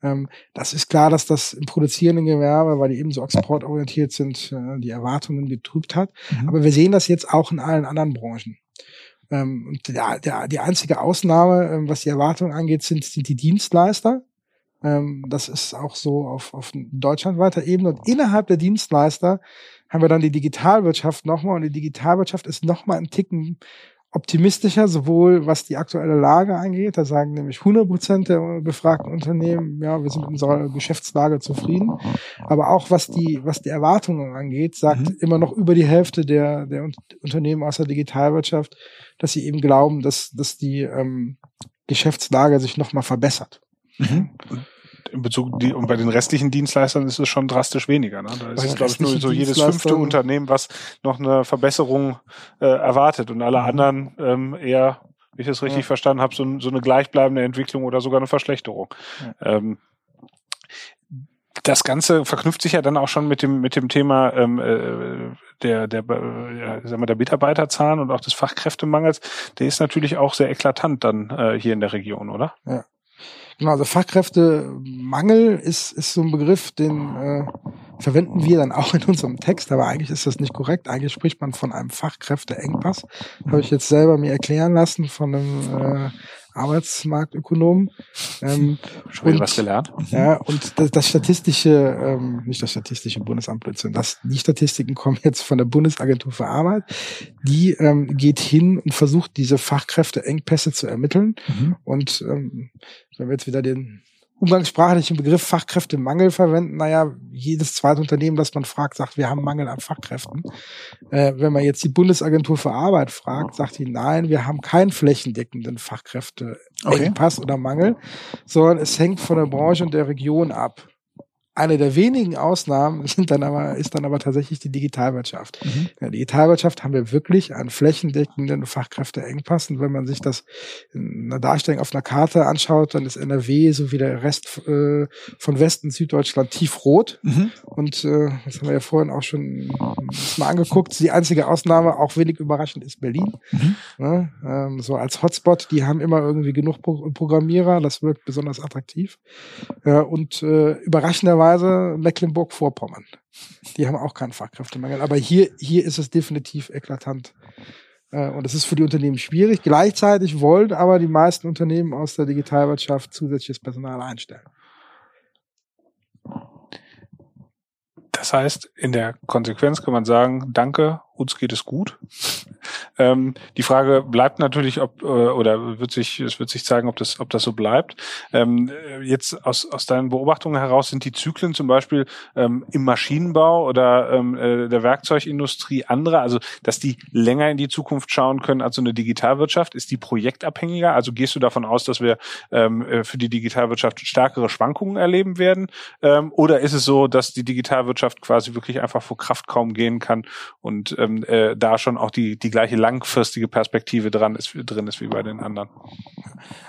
Ähm, das ist klar, dass das im produzierenden Gewerbe, weil die eben so exportorientiert sind, äh, die Erwartungen getrübt hat. Mhm. Aber wir sehen das jetzt auch in allen anderen Branchen. Ähm, und der, der, die einzige Ausnahme, ähm, was die Erwartungen angeht, sind, sind die Dienstleister. das ist auch so auf, auf deutschlandweiter Ebene. Und innerhalb der Dienstleister haben wir dann die Digitalwirtschaft nochmal. Und die Digitalwirtschaft ist nochmal ein Ticken optimistischer, sowohl was die aktuelle Lage angeht. Da sagen nämlich 100 Prozent der befragten Unternehmen, ja, wir sind mit unserer Geschäftslage zufrieden. Aber auch was die, was die Erwartungen angeht, sagt mhm. immer noch über die Hälfte der, der Unternehmen aus der Digitalwirtschaft, dass sie eben glauben, dass, dass die ähm, Geschäftslage sich nochmal verbessert. Mhm in Bezug die, und bei den restlichen Dienstleistern ist es schon drastisch weniger. Ne? Da ist es, glaube ich, nur so jedes fünfte Unternehmen, was noch eine Verbesserung äh, erwartet und alle mhm. anderen ähm, eher, wie ich es richtig ja. verstanden habe, so, so, eine gleichbleibende Entwicklung oder sogar eine Verschlechterung. Ja. Ähm, das Ganze verknüpft sich ja dann auch schon mit dem mit dem Thema ähm, äh, der der äh, ja, sagen wir, der Mitarbeiterzahlen und auch des Fachkräftemangels. Der ist natürlich auch sehr eklatant dann äh, hier in der Region, oder? Ja. Genau, also Fachkräftemangel ist, ist so ein Begriff, den äh, verwenden wir dann auch in unserem Text, aber eigentlich ist das nicht korrekt. Eigentlich spricht man von einem Fachkräfteengpass. Habe ich jetzt selber mir erklären lassen von einem äh, Arbeitsmarktökonom. Ähm, Schon wieder was gelernt. Ja, und das, das statistische, ähm, nicht das statistische Bundesamt Blödsinn, das, die Statistiken kommen jetzt von der Bundesagentur für Arbeit. Die ähm, geht hin und versucht, diese Fachkräfteengpässe zu ermitteln. Mhm. Und ähm, wenn wir jetzt wieder den umgangssprachlichen Begriff Fachkräftemangel verwenden. Naja, jedes zweite Unternehmen, das man fragt, sagt, wir haben Mangel an Fachkräften. Äh, wenn man jetzt die Bundesagentur für Arbeit fragt, sagt die, nein, wir haben keinen flächendeckenden Fachkräfteengpass okay. oder Mangel, sondern es hängt von der Branche und der Region ab. Eine der wenigen Ausnahmen *laughs* sind dann aber, ist dann aber tatsächlich die Digitalwirtschaft. Mhm. In der Digitalwirtschaft haben wir wirklich einen flächendeckenden Fachkräfteengpass. Und wenn man sich das in einer Darstellung auf einer Karte anschaut, dann ist NRW so wie der Rest äh, von Westen Süddeutschland tiefrot. Mhm. Und äh, das haben wir ja vorhin auch schon mal angeguckt. Die einzige Ausnahme, auch wenig überraschend, ist Berlin. Mhm. Ja, ähm, so als Hotspot, die haben immer irgendwie genug Pro Programmierer. Das wirkt besonders attraktiv. Ja, und äh, überraschenderweise Weise Mecklenburg-Vorpommern. Die haben auch keinen Fachkräftemangel. Aber hier, hier ist es definitiv eklatant. Äh, und es ist für die Unternehmen schwierig. Gleichzeitig wollen aber die meisten Unternehmen aus der Digitalwirtschaft zusätzliches Personal einstellen. Das heißt, in der Konsequenz kann man sagen, danke, uns geht es gut. *laughs* Ähm, die Frage bleibt natürlich, ob äh, oder wird sich es wird sich zeigen, ob das ob das so bleibt. Ähm, jetzt aus aus deinen Beobachtungen heraus sind die Zyklen zum Beispiel ähm, im Maschinenbau oder ähm, äh, der Werkzeugindustrie andere, also dass die länger in die Zukunft schauen können als so eine Digitalwirtschaft. Ist die projektabhängiger? Also gehst du davon aus, dass wir ähm, äh, für die Digitalwirtschaft stärkere Schwankungen erleben werden? Ähm, oder ist es so, dass die Digitalwirtschaft quasi wirklich einfach vor Kraft kaum gehen kann und ähm, äh, da schon auch die, die gleiche langfristige Perspektive dran ist, drin ist wie bei den anderen.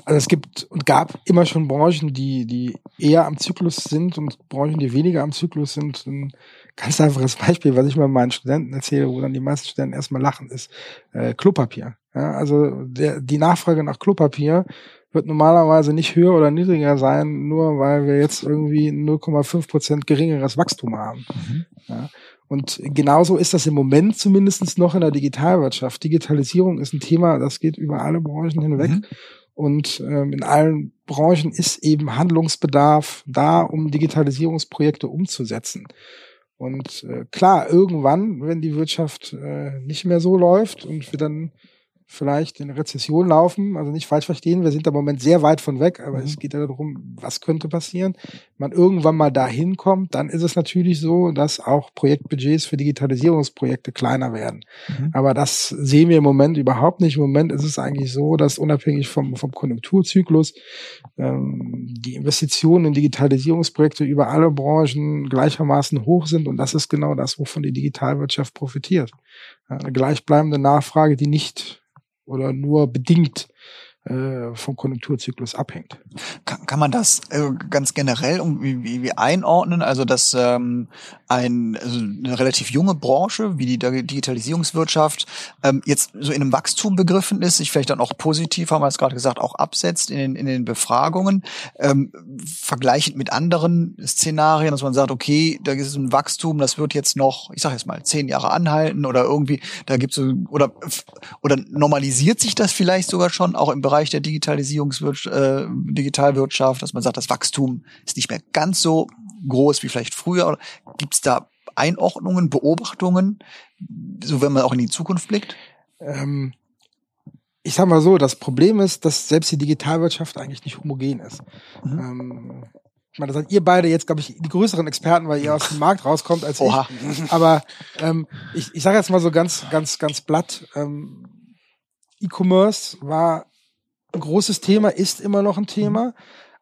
Also es gibt und gab immer schon Branchen, die, die eher am Zyklus sind und Branchen, die weniger am Zyklus sind. Ein ganz einfaches Beispiel, was ich mal meinen Studenten erzähle, wo dann die meisten Studenten erstmal lachen, ist äh, Klopapier. Ja, also der, die Nachfrage nach Klopapier wird normalerweise nicht höher oder niedriger sein, nur weil wir jetzt irgendwie 0,5 Prozent geringeres Wachstum haben. Mhm. Ja. Und genauso ist das im Moment zumindest noch in der Digitalwirtschaft. Digitalisierung ist ein Thema, das geht über alle Branchen hinweg. Mhm. Und ähm, in allen Branchen ist eben Handlungsbedarf da, um Digitalisierungsprojekte umzusetzen. Und äh, klar, irgendwann, wenn die Wirtschaft äh, nicht mehr so läuft und wir dann vielleicht in Rezession laufen. Also nicht falsch verstehen, wir sind da im Moment sehr weit von weg, aber mhm. es geht ja darum, was könnte passieren. Wenn man irgendwann mal dahin kommt, dann ist es natürlich so, dass auch Projektbudgets für Digitalisierungsprojekte kleiner werden. Mhm. Aber das sehen wir im Moment überhaupt nicht. Im Moment ist es eigentlich so, dass unabhängig vom, vom Konjunkturzyklus ähm, die Investitionen in Digitalisierungsprojekte über alle Branchen gleichermaßen hoch sind. Und das ist genau das, wovon die Digitalwirtschaft profitiert. Eine gleichbleibende Nachfrage, die nicht oder nur bedingt vom Konjunkturzyklus abhängt. Kann, kann man das äh, ganz generell irgendwie wie einordnen? Also dass ähm, ein, also eine relativ junge Branche wie die Digitalisierungswirtschaft ähm, jetzt so in einem Wachstum begriffen ist, sich vielleicht dann auch positiv, haben wir es gerade gesagt, auch absetzt in den, in den Befragungen, ähm, vergleichend mit anderen Szenarien, dass man sagt, okay, da ist ein Wachstum, das wird jetzt noch, ich sage jetzt mal, zehn Jahre anhalten oder irgendwie, da gibt es oder, oder normalisiert sich das vielleicht sogar schon auch im Bereich Bereich der Digitalisierungswirtschaft, äh, Digitalwirtschaft, dass man sagt, das Wachstum ist nicht mehr ganz so groß wie vielleicht früher? Gibt es da Einordnungen, Beobachtungen, so wenn man auch in die Zukunft blickt? Ähm, ich sag mal so, das Problem ist, dass selbst die Digitalwirtschaft eigentlich nicht homogen ist. Mhm. Ähm, ich meine, da seid ihr beide jetzt, glaube ich, die größeren Experten, weil ihr aus dem Markt rauskommt als Oha. ich. Aber ähm, ich, ich sage jetzt mal so ganz, ganz, ganz platt. Ähm, E-Commerce war ein großes Thema, ist immer noch ein Thema.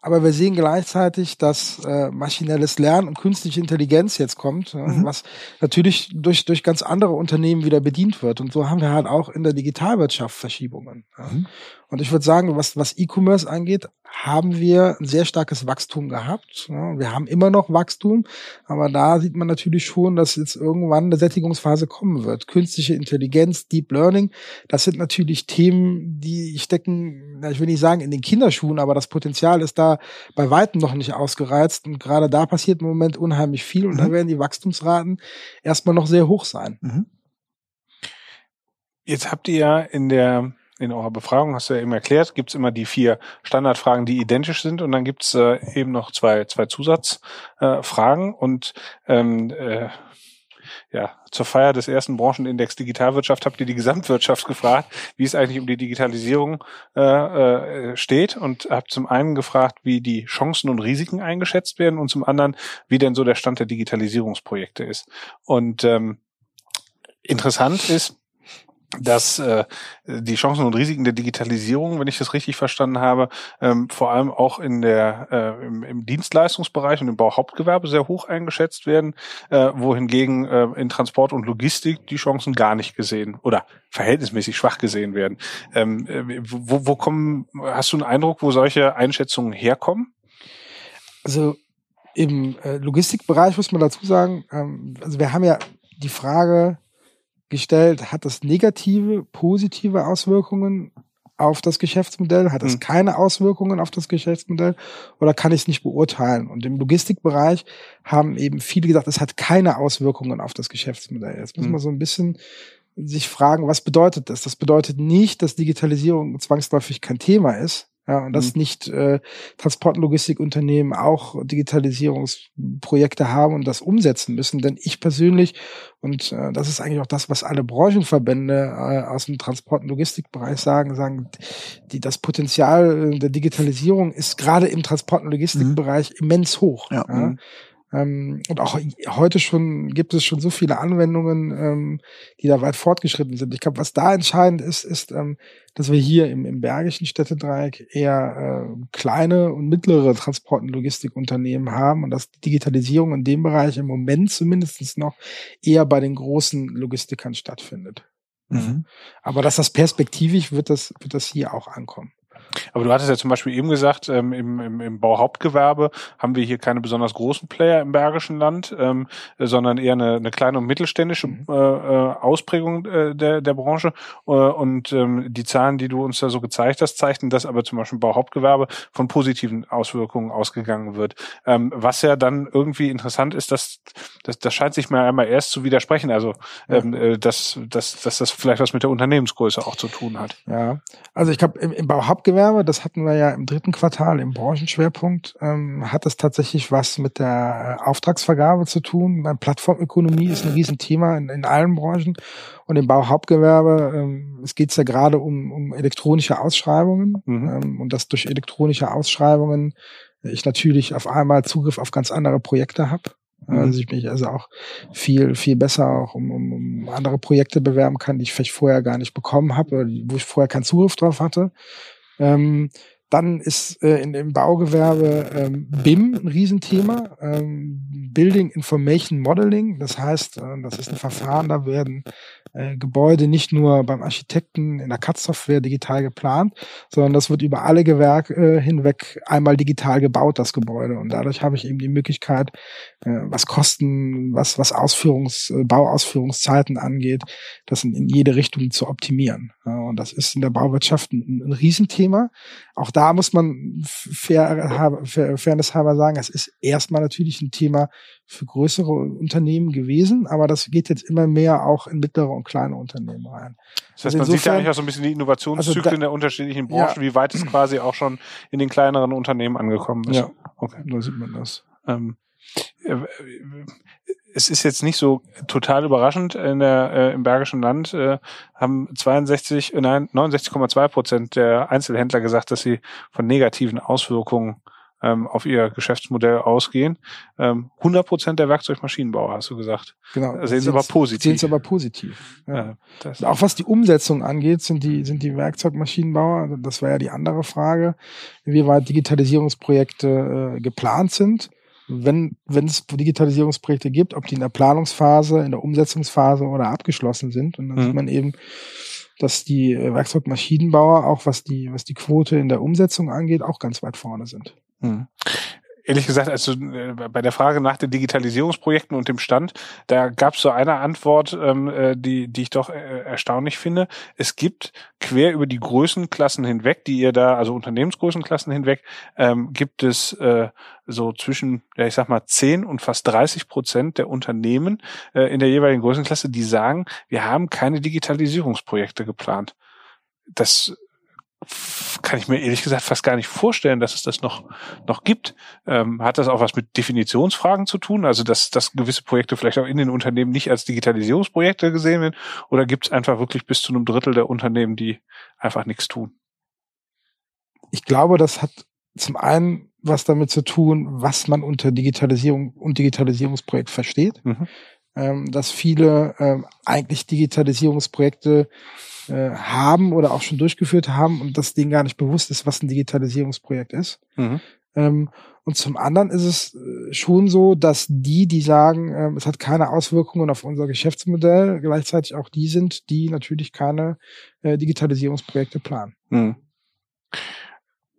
Aber wir sehen gleichzeitig, dass äh, maschinelles Lernen und künstliche Intelligenz jetzt kommt, mhm. was natürlich durch, durch ganz andere Unternehmen wieder bedient wird. Und so haben wir halt auch in der Digitalwirtschaft Verschiebungen. Mhm. Und ich würde sagen, was, was E-Commerce angeht, haben wir ein sehr starkes Wachstum gehabt. Wir haben immer noch Wachstum, aber da sieht man natürlich schon, dass jetzt irgendwann eine Sättigungsphase kommen wird. Künstliche Intelligenz, Deep Learning, das sind natürlich Themen, die stecken, ich will nicht sagen in den Kinderschuhen, aber das Potenzial ist da bei weitem noch nicht ausgereizt. Und gerade da passiert im Moment unheimlich viel und mhm. da werden die Wachstumsraten erstmal noch sehr hoch sein. Mhm. Jetzt habt ihr ja in der in eurer Befragung, hast du ja eben erklärt, gibt's immer die vier Standardfragen, die identisch sind und dann gibt's äh, eben noch zwei, zwei Zusatzfragen äh, und ähm, äh, ja, zur Feier des ersten Branchenindex Digitalwirtschaft habt ihr die Gesamtwirtschaft gefragt, wie es eigentlich um die Digitalisierung äh, äh, steht und habt zum einen gefragt, wie die Chancen und Risiken eingeschätzt werden und zum anderen, wie denn so der Stand der Digitalisierungsprojekte ist. Und ähm, interessant ist, dass äh, die Chancen und Risiken der Digitalisierung, wenn ich das richtig verstanden habe, ähm, vor allem auch in der äh, im, im Dienstleistungsbereich und im Bauhauptgewerbe sehr hoch eingeschätzt werden, äh, wohingegen äh, in Transport und Logistik die Chancen gar nicht gesehen oder verhältnismäßig schwach gesehen werden. Ähm, äh, wo, wo kommen, hast du einen Eindruck, wo solche Einschätzungen herkommen? Also im äh, Logistikbereich muss man dazu sagen, ähm, also wir haben ja die Frage, gestellt, hat das negative, positive Auswirkungen auf das Geschäftsmodell? Hat es mhm. keine Auswirkungen auf das Geschäftsmodell oder kann ich es nicht beurteilen? Und im Logistikbereich haben eben viele gesagt, es hat keine Auswirkungen auf das Geschäftsmodell. Jetzt muss man so ein bisschen sich fragen, was bedeutet das? Das bedeutet nicht, dass Digitalisierung zwangsläufig kein Thema ist, ja, und dass mhm. nicht äh, Transport- und Logistikunternehmen auch Digitalisierungsprojekte haben und das umsetzen müssen. Denn ich persönlich, und äh, das ist eigentlich auch das, was alle Branchenverbände äh, aus dem Transport- und Logistikbereich sagen, sagen, die, das Potenzial der Digitalisierung ist gerade im Transport- und Logistikbereich mhm. immens hoch. Ja. ja. Ähm, und auch heute schon gibt es schon so viele Anwendungen, ähm, die da weit fortgeschritten sind. Ich glaube, was da entscheidend ist, ist, ähm, dass wir hier im, im Bergischen Städtedreieck eher äh, kleine und mittlere Transport- und Logistikunternehmen haben und dass die Digitalisierung in dem Bereich im Moment zumindest noch eher bei den großen Logistikern stattfindet. Mhm. Aber dass das perspektivisch wird das, wird das hier auch ankommen. Aber du hattest ja zum Beispiel eben gesagt, ähm, im, im, im Bauhauptgewerbe haben wir hier keine besonders großen Player im Bergischen Land, ähm, sondern eher eine, eine kleine und mittelständische mhm. äh, äh, Ausprägung äh, der, der Branche. Äh, und ähm, die Zahlen, die du uns da so gezeigt hast, zeichnen, dass aber zum Beispiel im Bauhauptgewerbe von positiven Auswirkungen ausgegangen wird. Ähm, was ja dann irgendwie interessant ist, dass das, das scheint sich mal einmal erst zu widersprechen. Also ähm, äh, dass, dass, dass das vielleicht was mit der Unternehmensgröße auch zu tun hat. Ja, also ich glaube, im, im Bauhauptgewerbe Wettbewerbe, das hatten wir ja im dritten Quartal im Branchenschwerpunkt, ähm, hat das tatsächlich was mit der äh, Auftragsvergabe zu tun. Beim Plattformökonomie ist ein Riesenthema in, in allen Branchen und im Bauhauptgewerbe, ähm, es geht ja gerade um, um elektronische Ausschreibungen mhm. ähm, und dass durch elektronische Ausschreibungen ich natürlich auf einmal Zugriff auf ganz andere Projekte habe. Mhm. Also ich mich also auch viel, viel besser auch um, um, um andere Projekte bewerben kann, die ich vielleicht vorher gar nicht bekommen habe oder wo ich vorher keinen Zugriff drauf hatte. Ähm, dann ist äh, in dem Baugewerbe ähm, BIM ein Riesenthema, ähm, Building Information Modeling. Das heißt, äh, das ist ein Verfahren, da werden äh, Gebäude nicht nur beim Architekten in der CAD-Software digital geplant, sondern das wird über alle Gewerke äh, hinweg einmal digital gebaut, das Gebäude. Und dadurch habe ich eben die Möglichkeit, was Kosten, was, was Ausführungs-, äh, Bauausführungszeiten angeht, das in, in jede Richtung zu optimieren. Und das ist in der Bauwirtschaft ein, ein Riesenthema. Auch da muss man fair, fair, fairness halber sagen, es ist erstmal natürlich ein Thema für größere Unternehmen gewesen, aber das geht jetzt immer mehr auch in mittlere und kleine Unternehmen rein. Das heißt, also man insofern, sieht ja eigentlich auch so ein bisschen die Innovationszyklen also der unterschiedlichen Branchen, ja. wie weit es *clears throat* quasi auch schon in den kleineren Unternehmen angekommen ist. Ja, okay. da sieht man das. Ähm, äh, es ist jetzt nicht so total überraschend. In der, äh, Im Bergischen Land äh, haben 62, nein, 69,2 Prozent der Einzelhändler gesagt, dass sie von negativen Auswirkungen ähm, auf ihr Geschäftsmodell ausgehen. Ähm, 100 Prozent der Werkzeugmaschinenbauer, hast du gesagt. Genau. Sehen sie aber positiv. Sehen sie aber positiv. Ja. ja auch was die Umsetzung angeht, sind die, sind die Werkzeugmaschinenbauer, das war ja die andere Frage, inwieweit Digitalisierungsprojekte äh, geplant sind. Wenn, wenn es Digitalisierungsprojekte gibt, ob die in der Planungsphase, in der Umsetzungsphase oder abgeschlossen sind. Und dann mhm. sieht man eben, dass die Werkzeugmaschinenbauer, auch was die, was die Quote in der Umsetzung angeht, auch ganz weit vorne sind. Hm. Ehrlich gesagt, also äh, bei der Frage nach den Digitalisierungsprojekten und dem Stand, da gab es so eine Antwort, ähm, äh, die, die ich doch äh, erstaunlich finde. Es gibt quer über die Größenklassen hinweg, die ihr da, also Unternehmensgrößenklassen hinweg, ähm, gibt es äh, so zwischen, ja ich sag mal, 10 und fast 30 Prozent der Unternehmen äh, in der jeweiligen Größenklasse, die sagen, wir haben keine Digitalisierungsprojekte geplant das kann ich mir ehrlich gesagt fast gar nicht vorstellen, dass es das noch, noch gibt. Ähm, hat das auch was mit Definitionsfragen zu tun? Also, dass, dass gewisse Projekte vielleicht auch in den Unternehmen nicht als Digitalisierungsprojekte gesehen werden? Oder gibt es einfach wirklich bis zu einem Drittel der Unternehmen, die einfach nichts tun? Ich glaube, das hat zum einen was damit zu tun, was man unter Digitalisierung und Digitalisierungsprojekt versteht. Mhm. Ähm, dass viele ähm, eigentlich Digitalisierungsprojekte äh, haben oder auch schon durchgeführt haben und das denen gar nicht bewusst ist, was ein Digitalisierungsprojekt ist. Mhm. Ähm, und zum anderen ist es äh, schon so, dass die, die sagen, ähm, es hat keine Auswirkungen auf unser Geschäftsmodell, gleichzeitig auch die sind, die natürlich keine äh, Digitalisierungsprojekte planen. Mhm.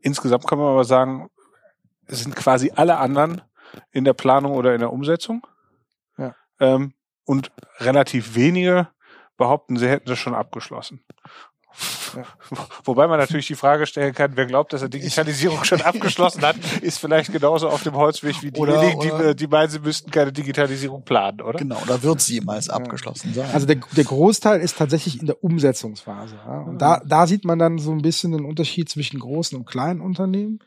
Insgesamt kann man aber sagen, es sind quasi alle anderen in der Planung oder in der Umsetzung. Ja. Ähm, und relativ wenige behaupten, sie hätten das schon abgeschlossen. Ja. *laughs* Wobei man natürlich die Frage stellen kann, wer glaubt, dass er Digitalisierung schon abgeschlossen hat, *laughs* ist vielleicht genauso auf dem Holzweg wie diejenigen, die, die meinen, sie müssten keine Digitalisierung planen, oder? Genau, oder wird sie jemals abgeschlossen sein? Also der, der Großteil ist tatsächlich in der Umsetzungsphase. Ja? Und da, da sieht man dann so ein bisschen den Unterschied zwischen großen und kleinen Unternehmen.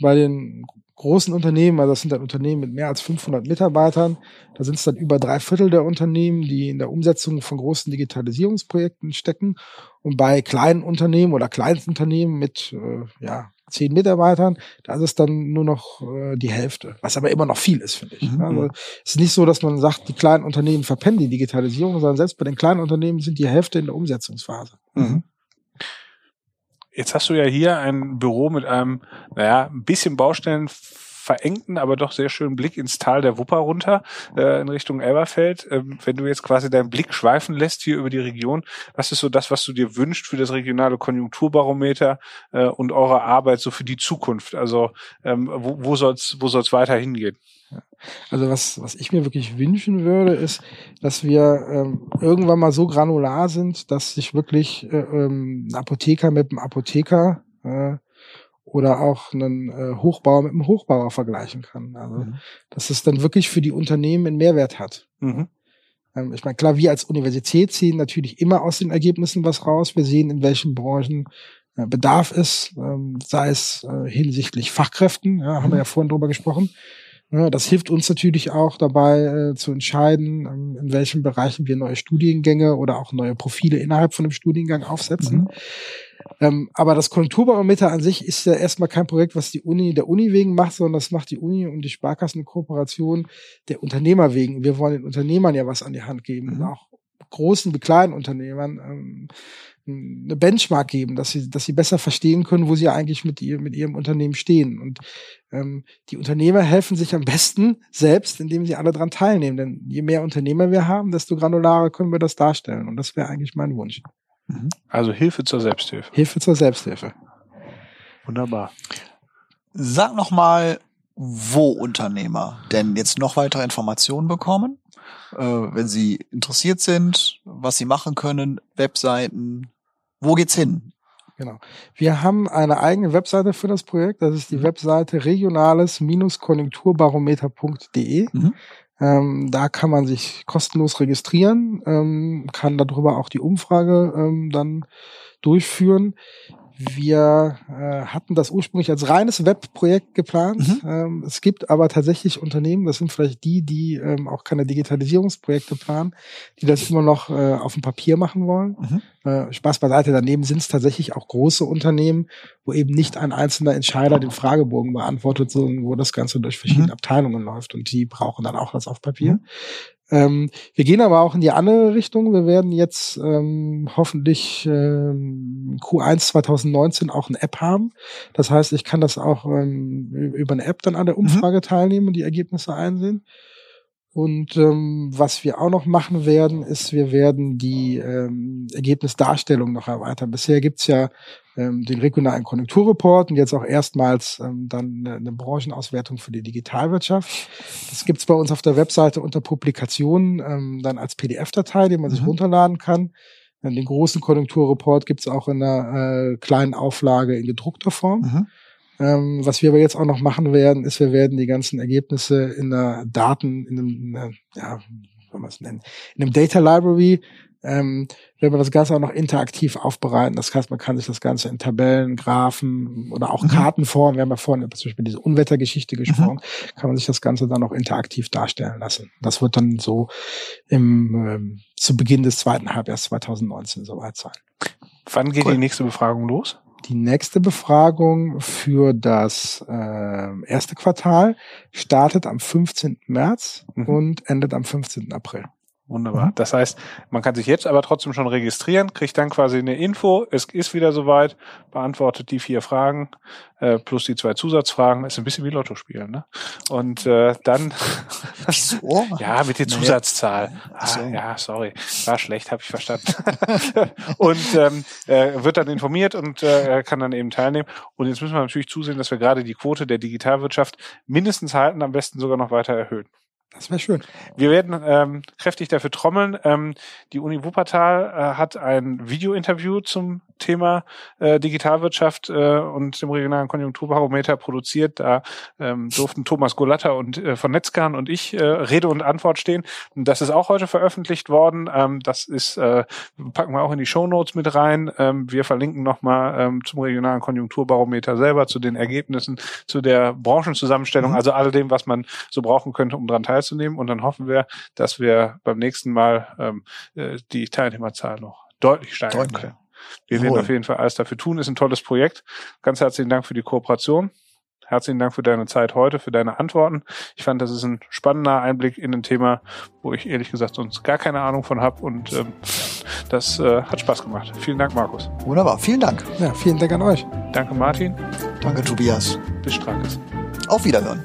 Bei den großen Unternehmen, also das sind dann Unternehmen mit mehr als 500 Mitarbeitern, da sind es dann über drei Viertel der Unternehmen, die in der Umsetzung von großen Digitalisierungsprojekten stecken. Und bei kleinen Unternehmen oder Kleinstunternehmen mit äh, ja, zehn Mitarbeitern, da ist es dann nur noch äh, die Hälfte, was aber immer noch viel ist, finde ich. Mhm. Also, es ist nicht so, dass man sagt, die kleinen Unternehmen verpennen die Digitalisierung, sondern selbst bei den kleinen Unternehmen sind die Hälfte in der Umsetzungsphase. Mhm. Jetzt hast du ja hier ein Büro mit einem, naja, ein bisschen Baustellen verengten, aber doch sehr schönen Blick ins Tal der Wupper runter, äh, in Richtung Elberfeld. Ähm, wenn du jetzt quasi deinen Blick schweifen lässt hier über die Region, was ist so das, was du dir wünschst für das regionale Konjunkturbarometer äh, und eure Arbeit so für die Zukunft? Also ähm, wo, wo soll's wo soll's weiter hingehen? Also was, was ich mir wirklich wünschen würde, ist, dass wir ähm, irgendwann mal so granular sind, dass sich wirklich äh, ähm, ein Apotheker mit einem Apotheker äh, oder auch einen äh, Hochbauer mit einem Hochbauer vergleichen kann. Also, mhm. dass es dann wirklich für die Unternehmen einen Mehrwert hat. Mhm. Ähm, ich meine, klar, wir als Universität ziehen natürlich immer aus den Ergebnissen was raus. Wir sehen, in welchen Branchen äh, Bedarf ist, ähm, sei es äh, hinsichtlich Fachkräften, ja, haben mhm. wir ja vorhin drüber gesprochen, das hilft uns natürlich auch dabei äh, zu entscheiden, ähm, in welchen Bereichen wir neue Studiengänge oder auch neue Profile innerhalb von dem Studiengang aufsetzen. Mhm. Ähm, aber das Konjunkturbarometer an sich ist ja erstmal kein Projekt, was die Uni der Uni wegen macht, sondern das macht die Uni und die Sparkassen in Kooperation der Unternehmer wegen. Wir wollen den Unternehmern ja was an die Hand geben mhm. und auch großen wie kleinen Unternehmern ähm, eine Benchmark geben, dass sie, dass sie besser verstehen können, wo sie eigentlich mit, ihr, mit ihrem Unternehmen stehen. Und ähm, die Unternehmer helfen sich am besten selbst, indem sie alle dran teilnehmen. Denn je mehr Unternehmer wir haben, desto granularer können wir das darstellen. Und das wäre eigentlich mein Wunsch. Mhm. Also Hilfe zur Selbsthilfe. Hilfe zur Selbsthilfe. Wunderbar. Sag noch mal, wo Unternehmer denn jetzt noch weitere Informationen bekommen, äh, wenn sie interessiert sind, was sie machen können, Webseiten, wo geht's hin? Genau. Wir haben eine eigene Webseite für das Projekt. Das ist die mhm. Webseite regionales-konjunkturbarometer.de. Mhm. Ähm, da kann man sich kostenlos registrieren, ähm, kann darüber auch die Umfrage ähm, dann durchführen. Wir äh, hatten das ursprünglich als reines Webprojekt geplant. Mhm. Ähm, es gibt aber tatsächlich Unternehmen, das sind vielleicht die, die ähm, auch keine Digitalisierungsprojekte planen, die das immer noch äh, auf dem Papier machen wollen. Mhm. Äh, Spaß beiseite. Daneben sind es tatsächlich auch große Unternehmen, wo eben nicht ein einzelner Entscheider den Fragebogen beantwortet, sondern wo das Ganze durch verschiedene mhm. Abteilungen läuft und die brauchen dann auch das auf Papier. Ähm, wir gehen aber auch in die andere Richtung. Wir werden jetzt ähm, hoffentlich ähm, Q1 2019 auch eine App haben. Das heißt, ich kann das auch ähm, über eine App dann an der mhm. Umfrage mhm. teilnehmen und die Ergebnisse einsehen. Und ähm, was wir auch noch machen werden, ist, wir werden die ähm, Ergebnisdarstellung noch erweitern. Bisher gibt's ja ähm, den regionalen Konjunkturreport und jetzt auch erstmals ähm, dann eine, eine Branchenauswertung für die Digitalwirtschaft. Das gibt's bei uns auf der Webseite unter Publikationen ähm, dann als PDF-Datei, die man mhm. sich runterladen kann. Den großen Konjunkturreport gibt's auch in einer äh, kleinen Auflage in gedruckter Form. Mhm. Ähm, was wir aber jetzt auch noch machen werden, ist, wir werden die ganzen Ergebnisse in der Daten, in einem, in einer, ja, soll man es nennen, in einem Data Library ähm, wenn wir das Ganze auch noch interaktiv aufbereiten. Das heißt, man kann sich das Ganze in Tabellen, Graphen oder auch mhm. Kartenform, wir haben ja vorhin über zum Beispiel diese Unwettergeschichte gesprochen, mhm. kann man sich das Ganze dann auch interaktiv darstellen lassen. Das wird dann so im, ähm, zu Beginn des zweiten Halbjahres 2019 soweit sein. Wann geht cool. die nächste Befragung los? Die nächste Befragung für das äh, erste Quartal startet am 15. März mhm. und endet am 15. April. Wunderbar. Mhm. Das heißt, man kann sich jetzt aber trotzdem schon registrieren, kriegt dann quasi eine Info, es ist wieder soweit, beantwortet die vier Fragen äh, plus die zwei Zusatzfragen. Ist ein bisschen wie Lotto spielen, ne? Und äh, dann *laughs* Wieso? *laughs* ja, mit der Zusatzzahl. Ah, so. Ja, sorry. War schlecht, habe ich verstanden. *laughs* und ähm, äh, wird dann informiert und äh, kann dann eben teilnehmen. Und jetzt müssen wir natürlich zusehen, dass wir gerade die Quote der Digitalwirtschaft mindestens halten, am besten sogar noch weiter erhöhen. Das wäre schön. Wir werden ähm, kräftig dafür trommeln. Ähm, die Uni Wuppertal äh, hat ein Video-Interview zum Thema äh, Digitalwirtschaft äh, und dem regionalen Konjunkturbarometer produziert. Da ähm, durften Thomas Golatta und äh, von Netzkern und ich äh, Rede und Antwort stehen. Und das ist auch heute veröffentlicht worden. Ähm, das ist äh, packen wir auch in die Show Notes mit rein. Ähm, wir verlinken nochmal ähm, zum regionalen Konjunkturbarometer selber zu den Ergebnissen, zu der Branchenzusammenstellung, mhm. also all dem, was man so brauchen könnte, um daran teilzunehmen. Und dann hoffen wir, dass wir beim nächsten Mal ähm, äh, die Teilnehmerzahl noch deutlich steigern können. Wir werden auf jeden Fall alles dafür tun. Ist ein tolles Projekt. Ganz herzlichen Dank für die Kooperation. Herzlichen Dank für deine Zeit heute, für deine Antworten. Ich fand, das ist ein spannender Einblick in ein Thema, wo ich ehrlich gesagt sonst gar keine Ahnung von habe. Und ähm, das äh, hat Spaß gemacht. Vielen Dank, Markus. Wunderbar. Vielen Dank. Ja, vielen Dank an euch. Danke, Martin. Danke, Tobias. Bis Strankes. Auf Wiederhören.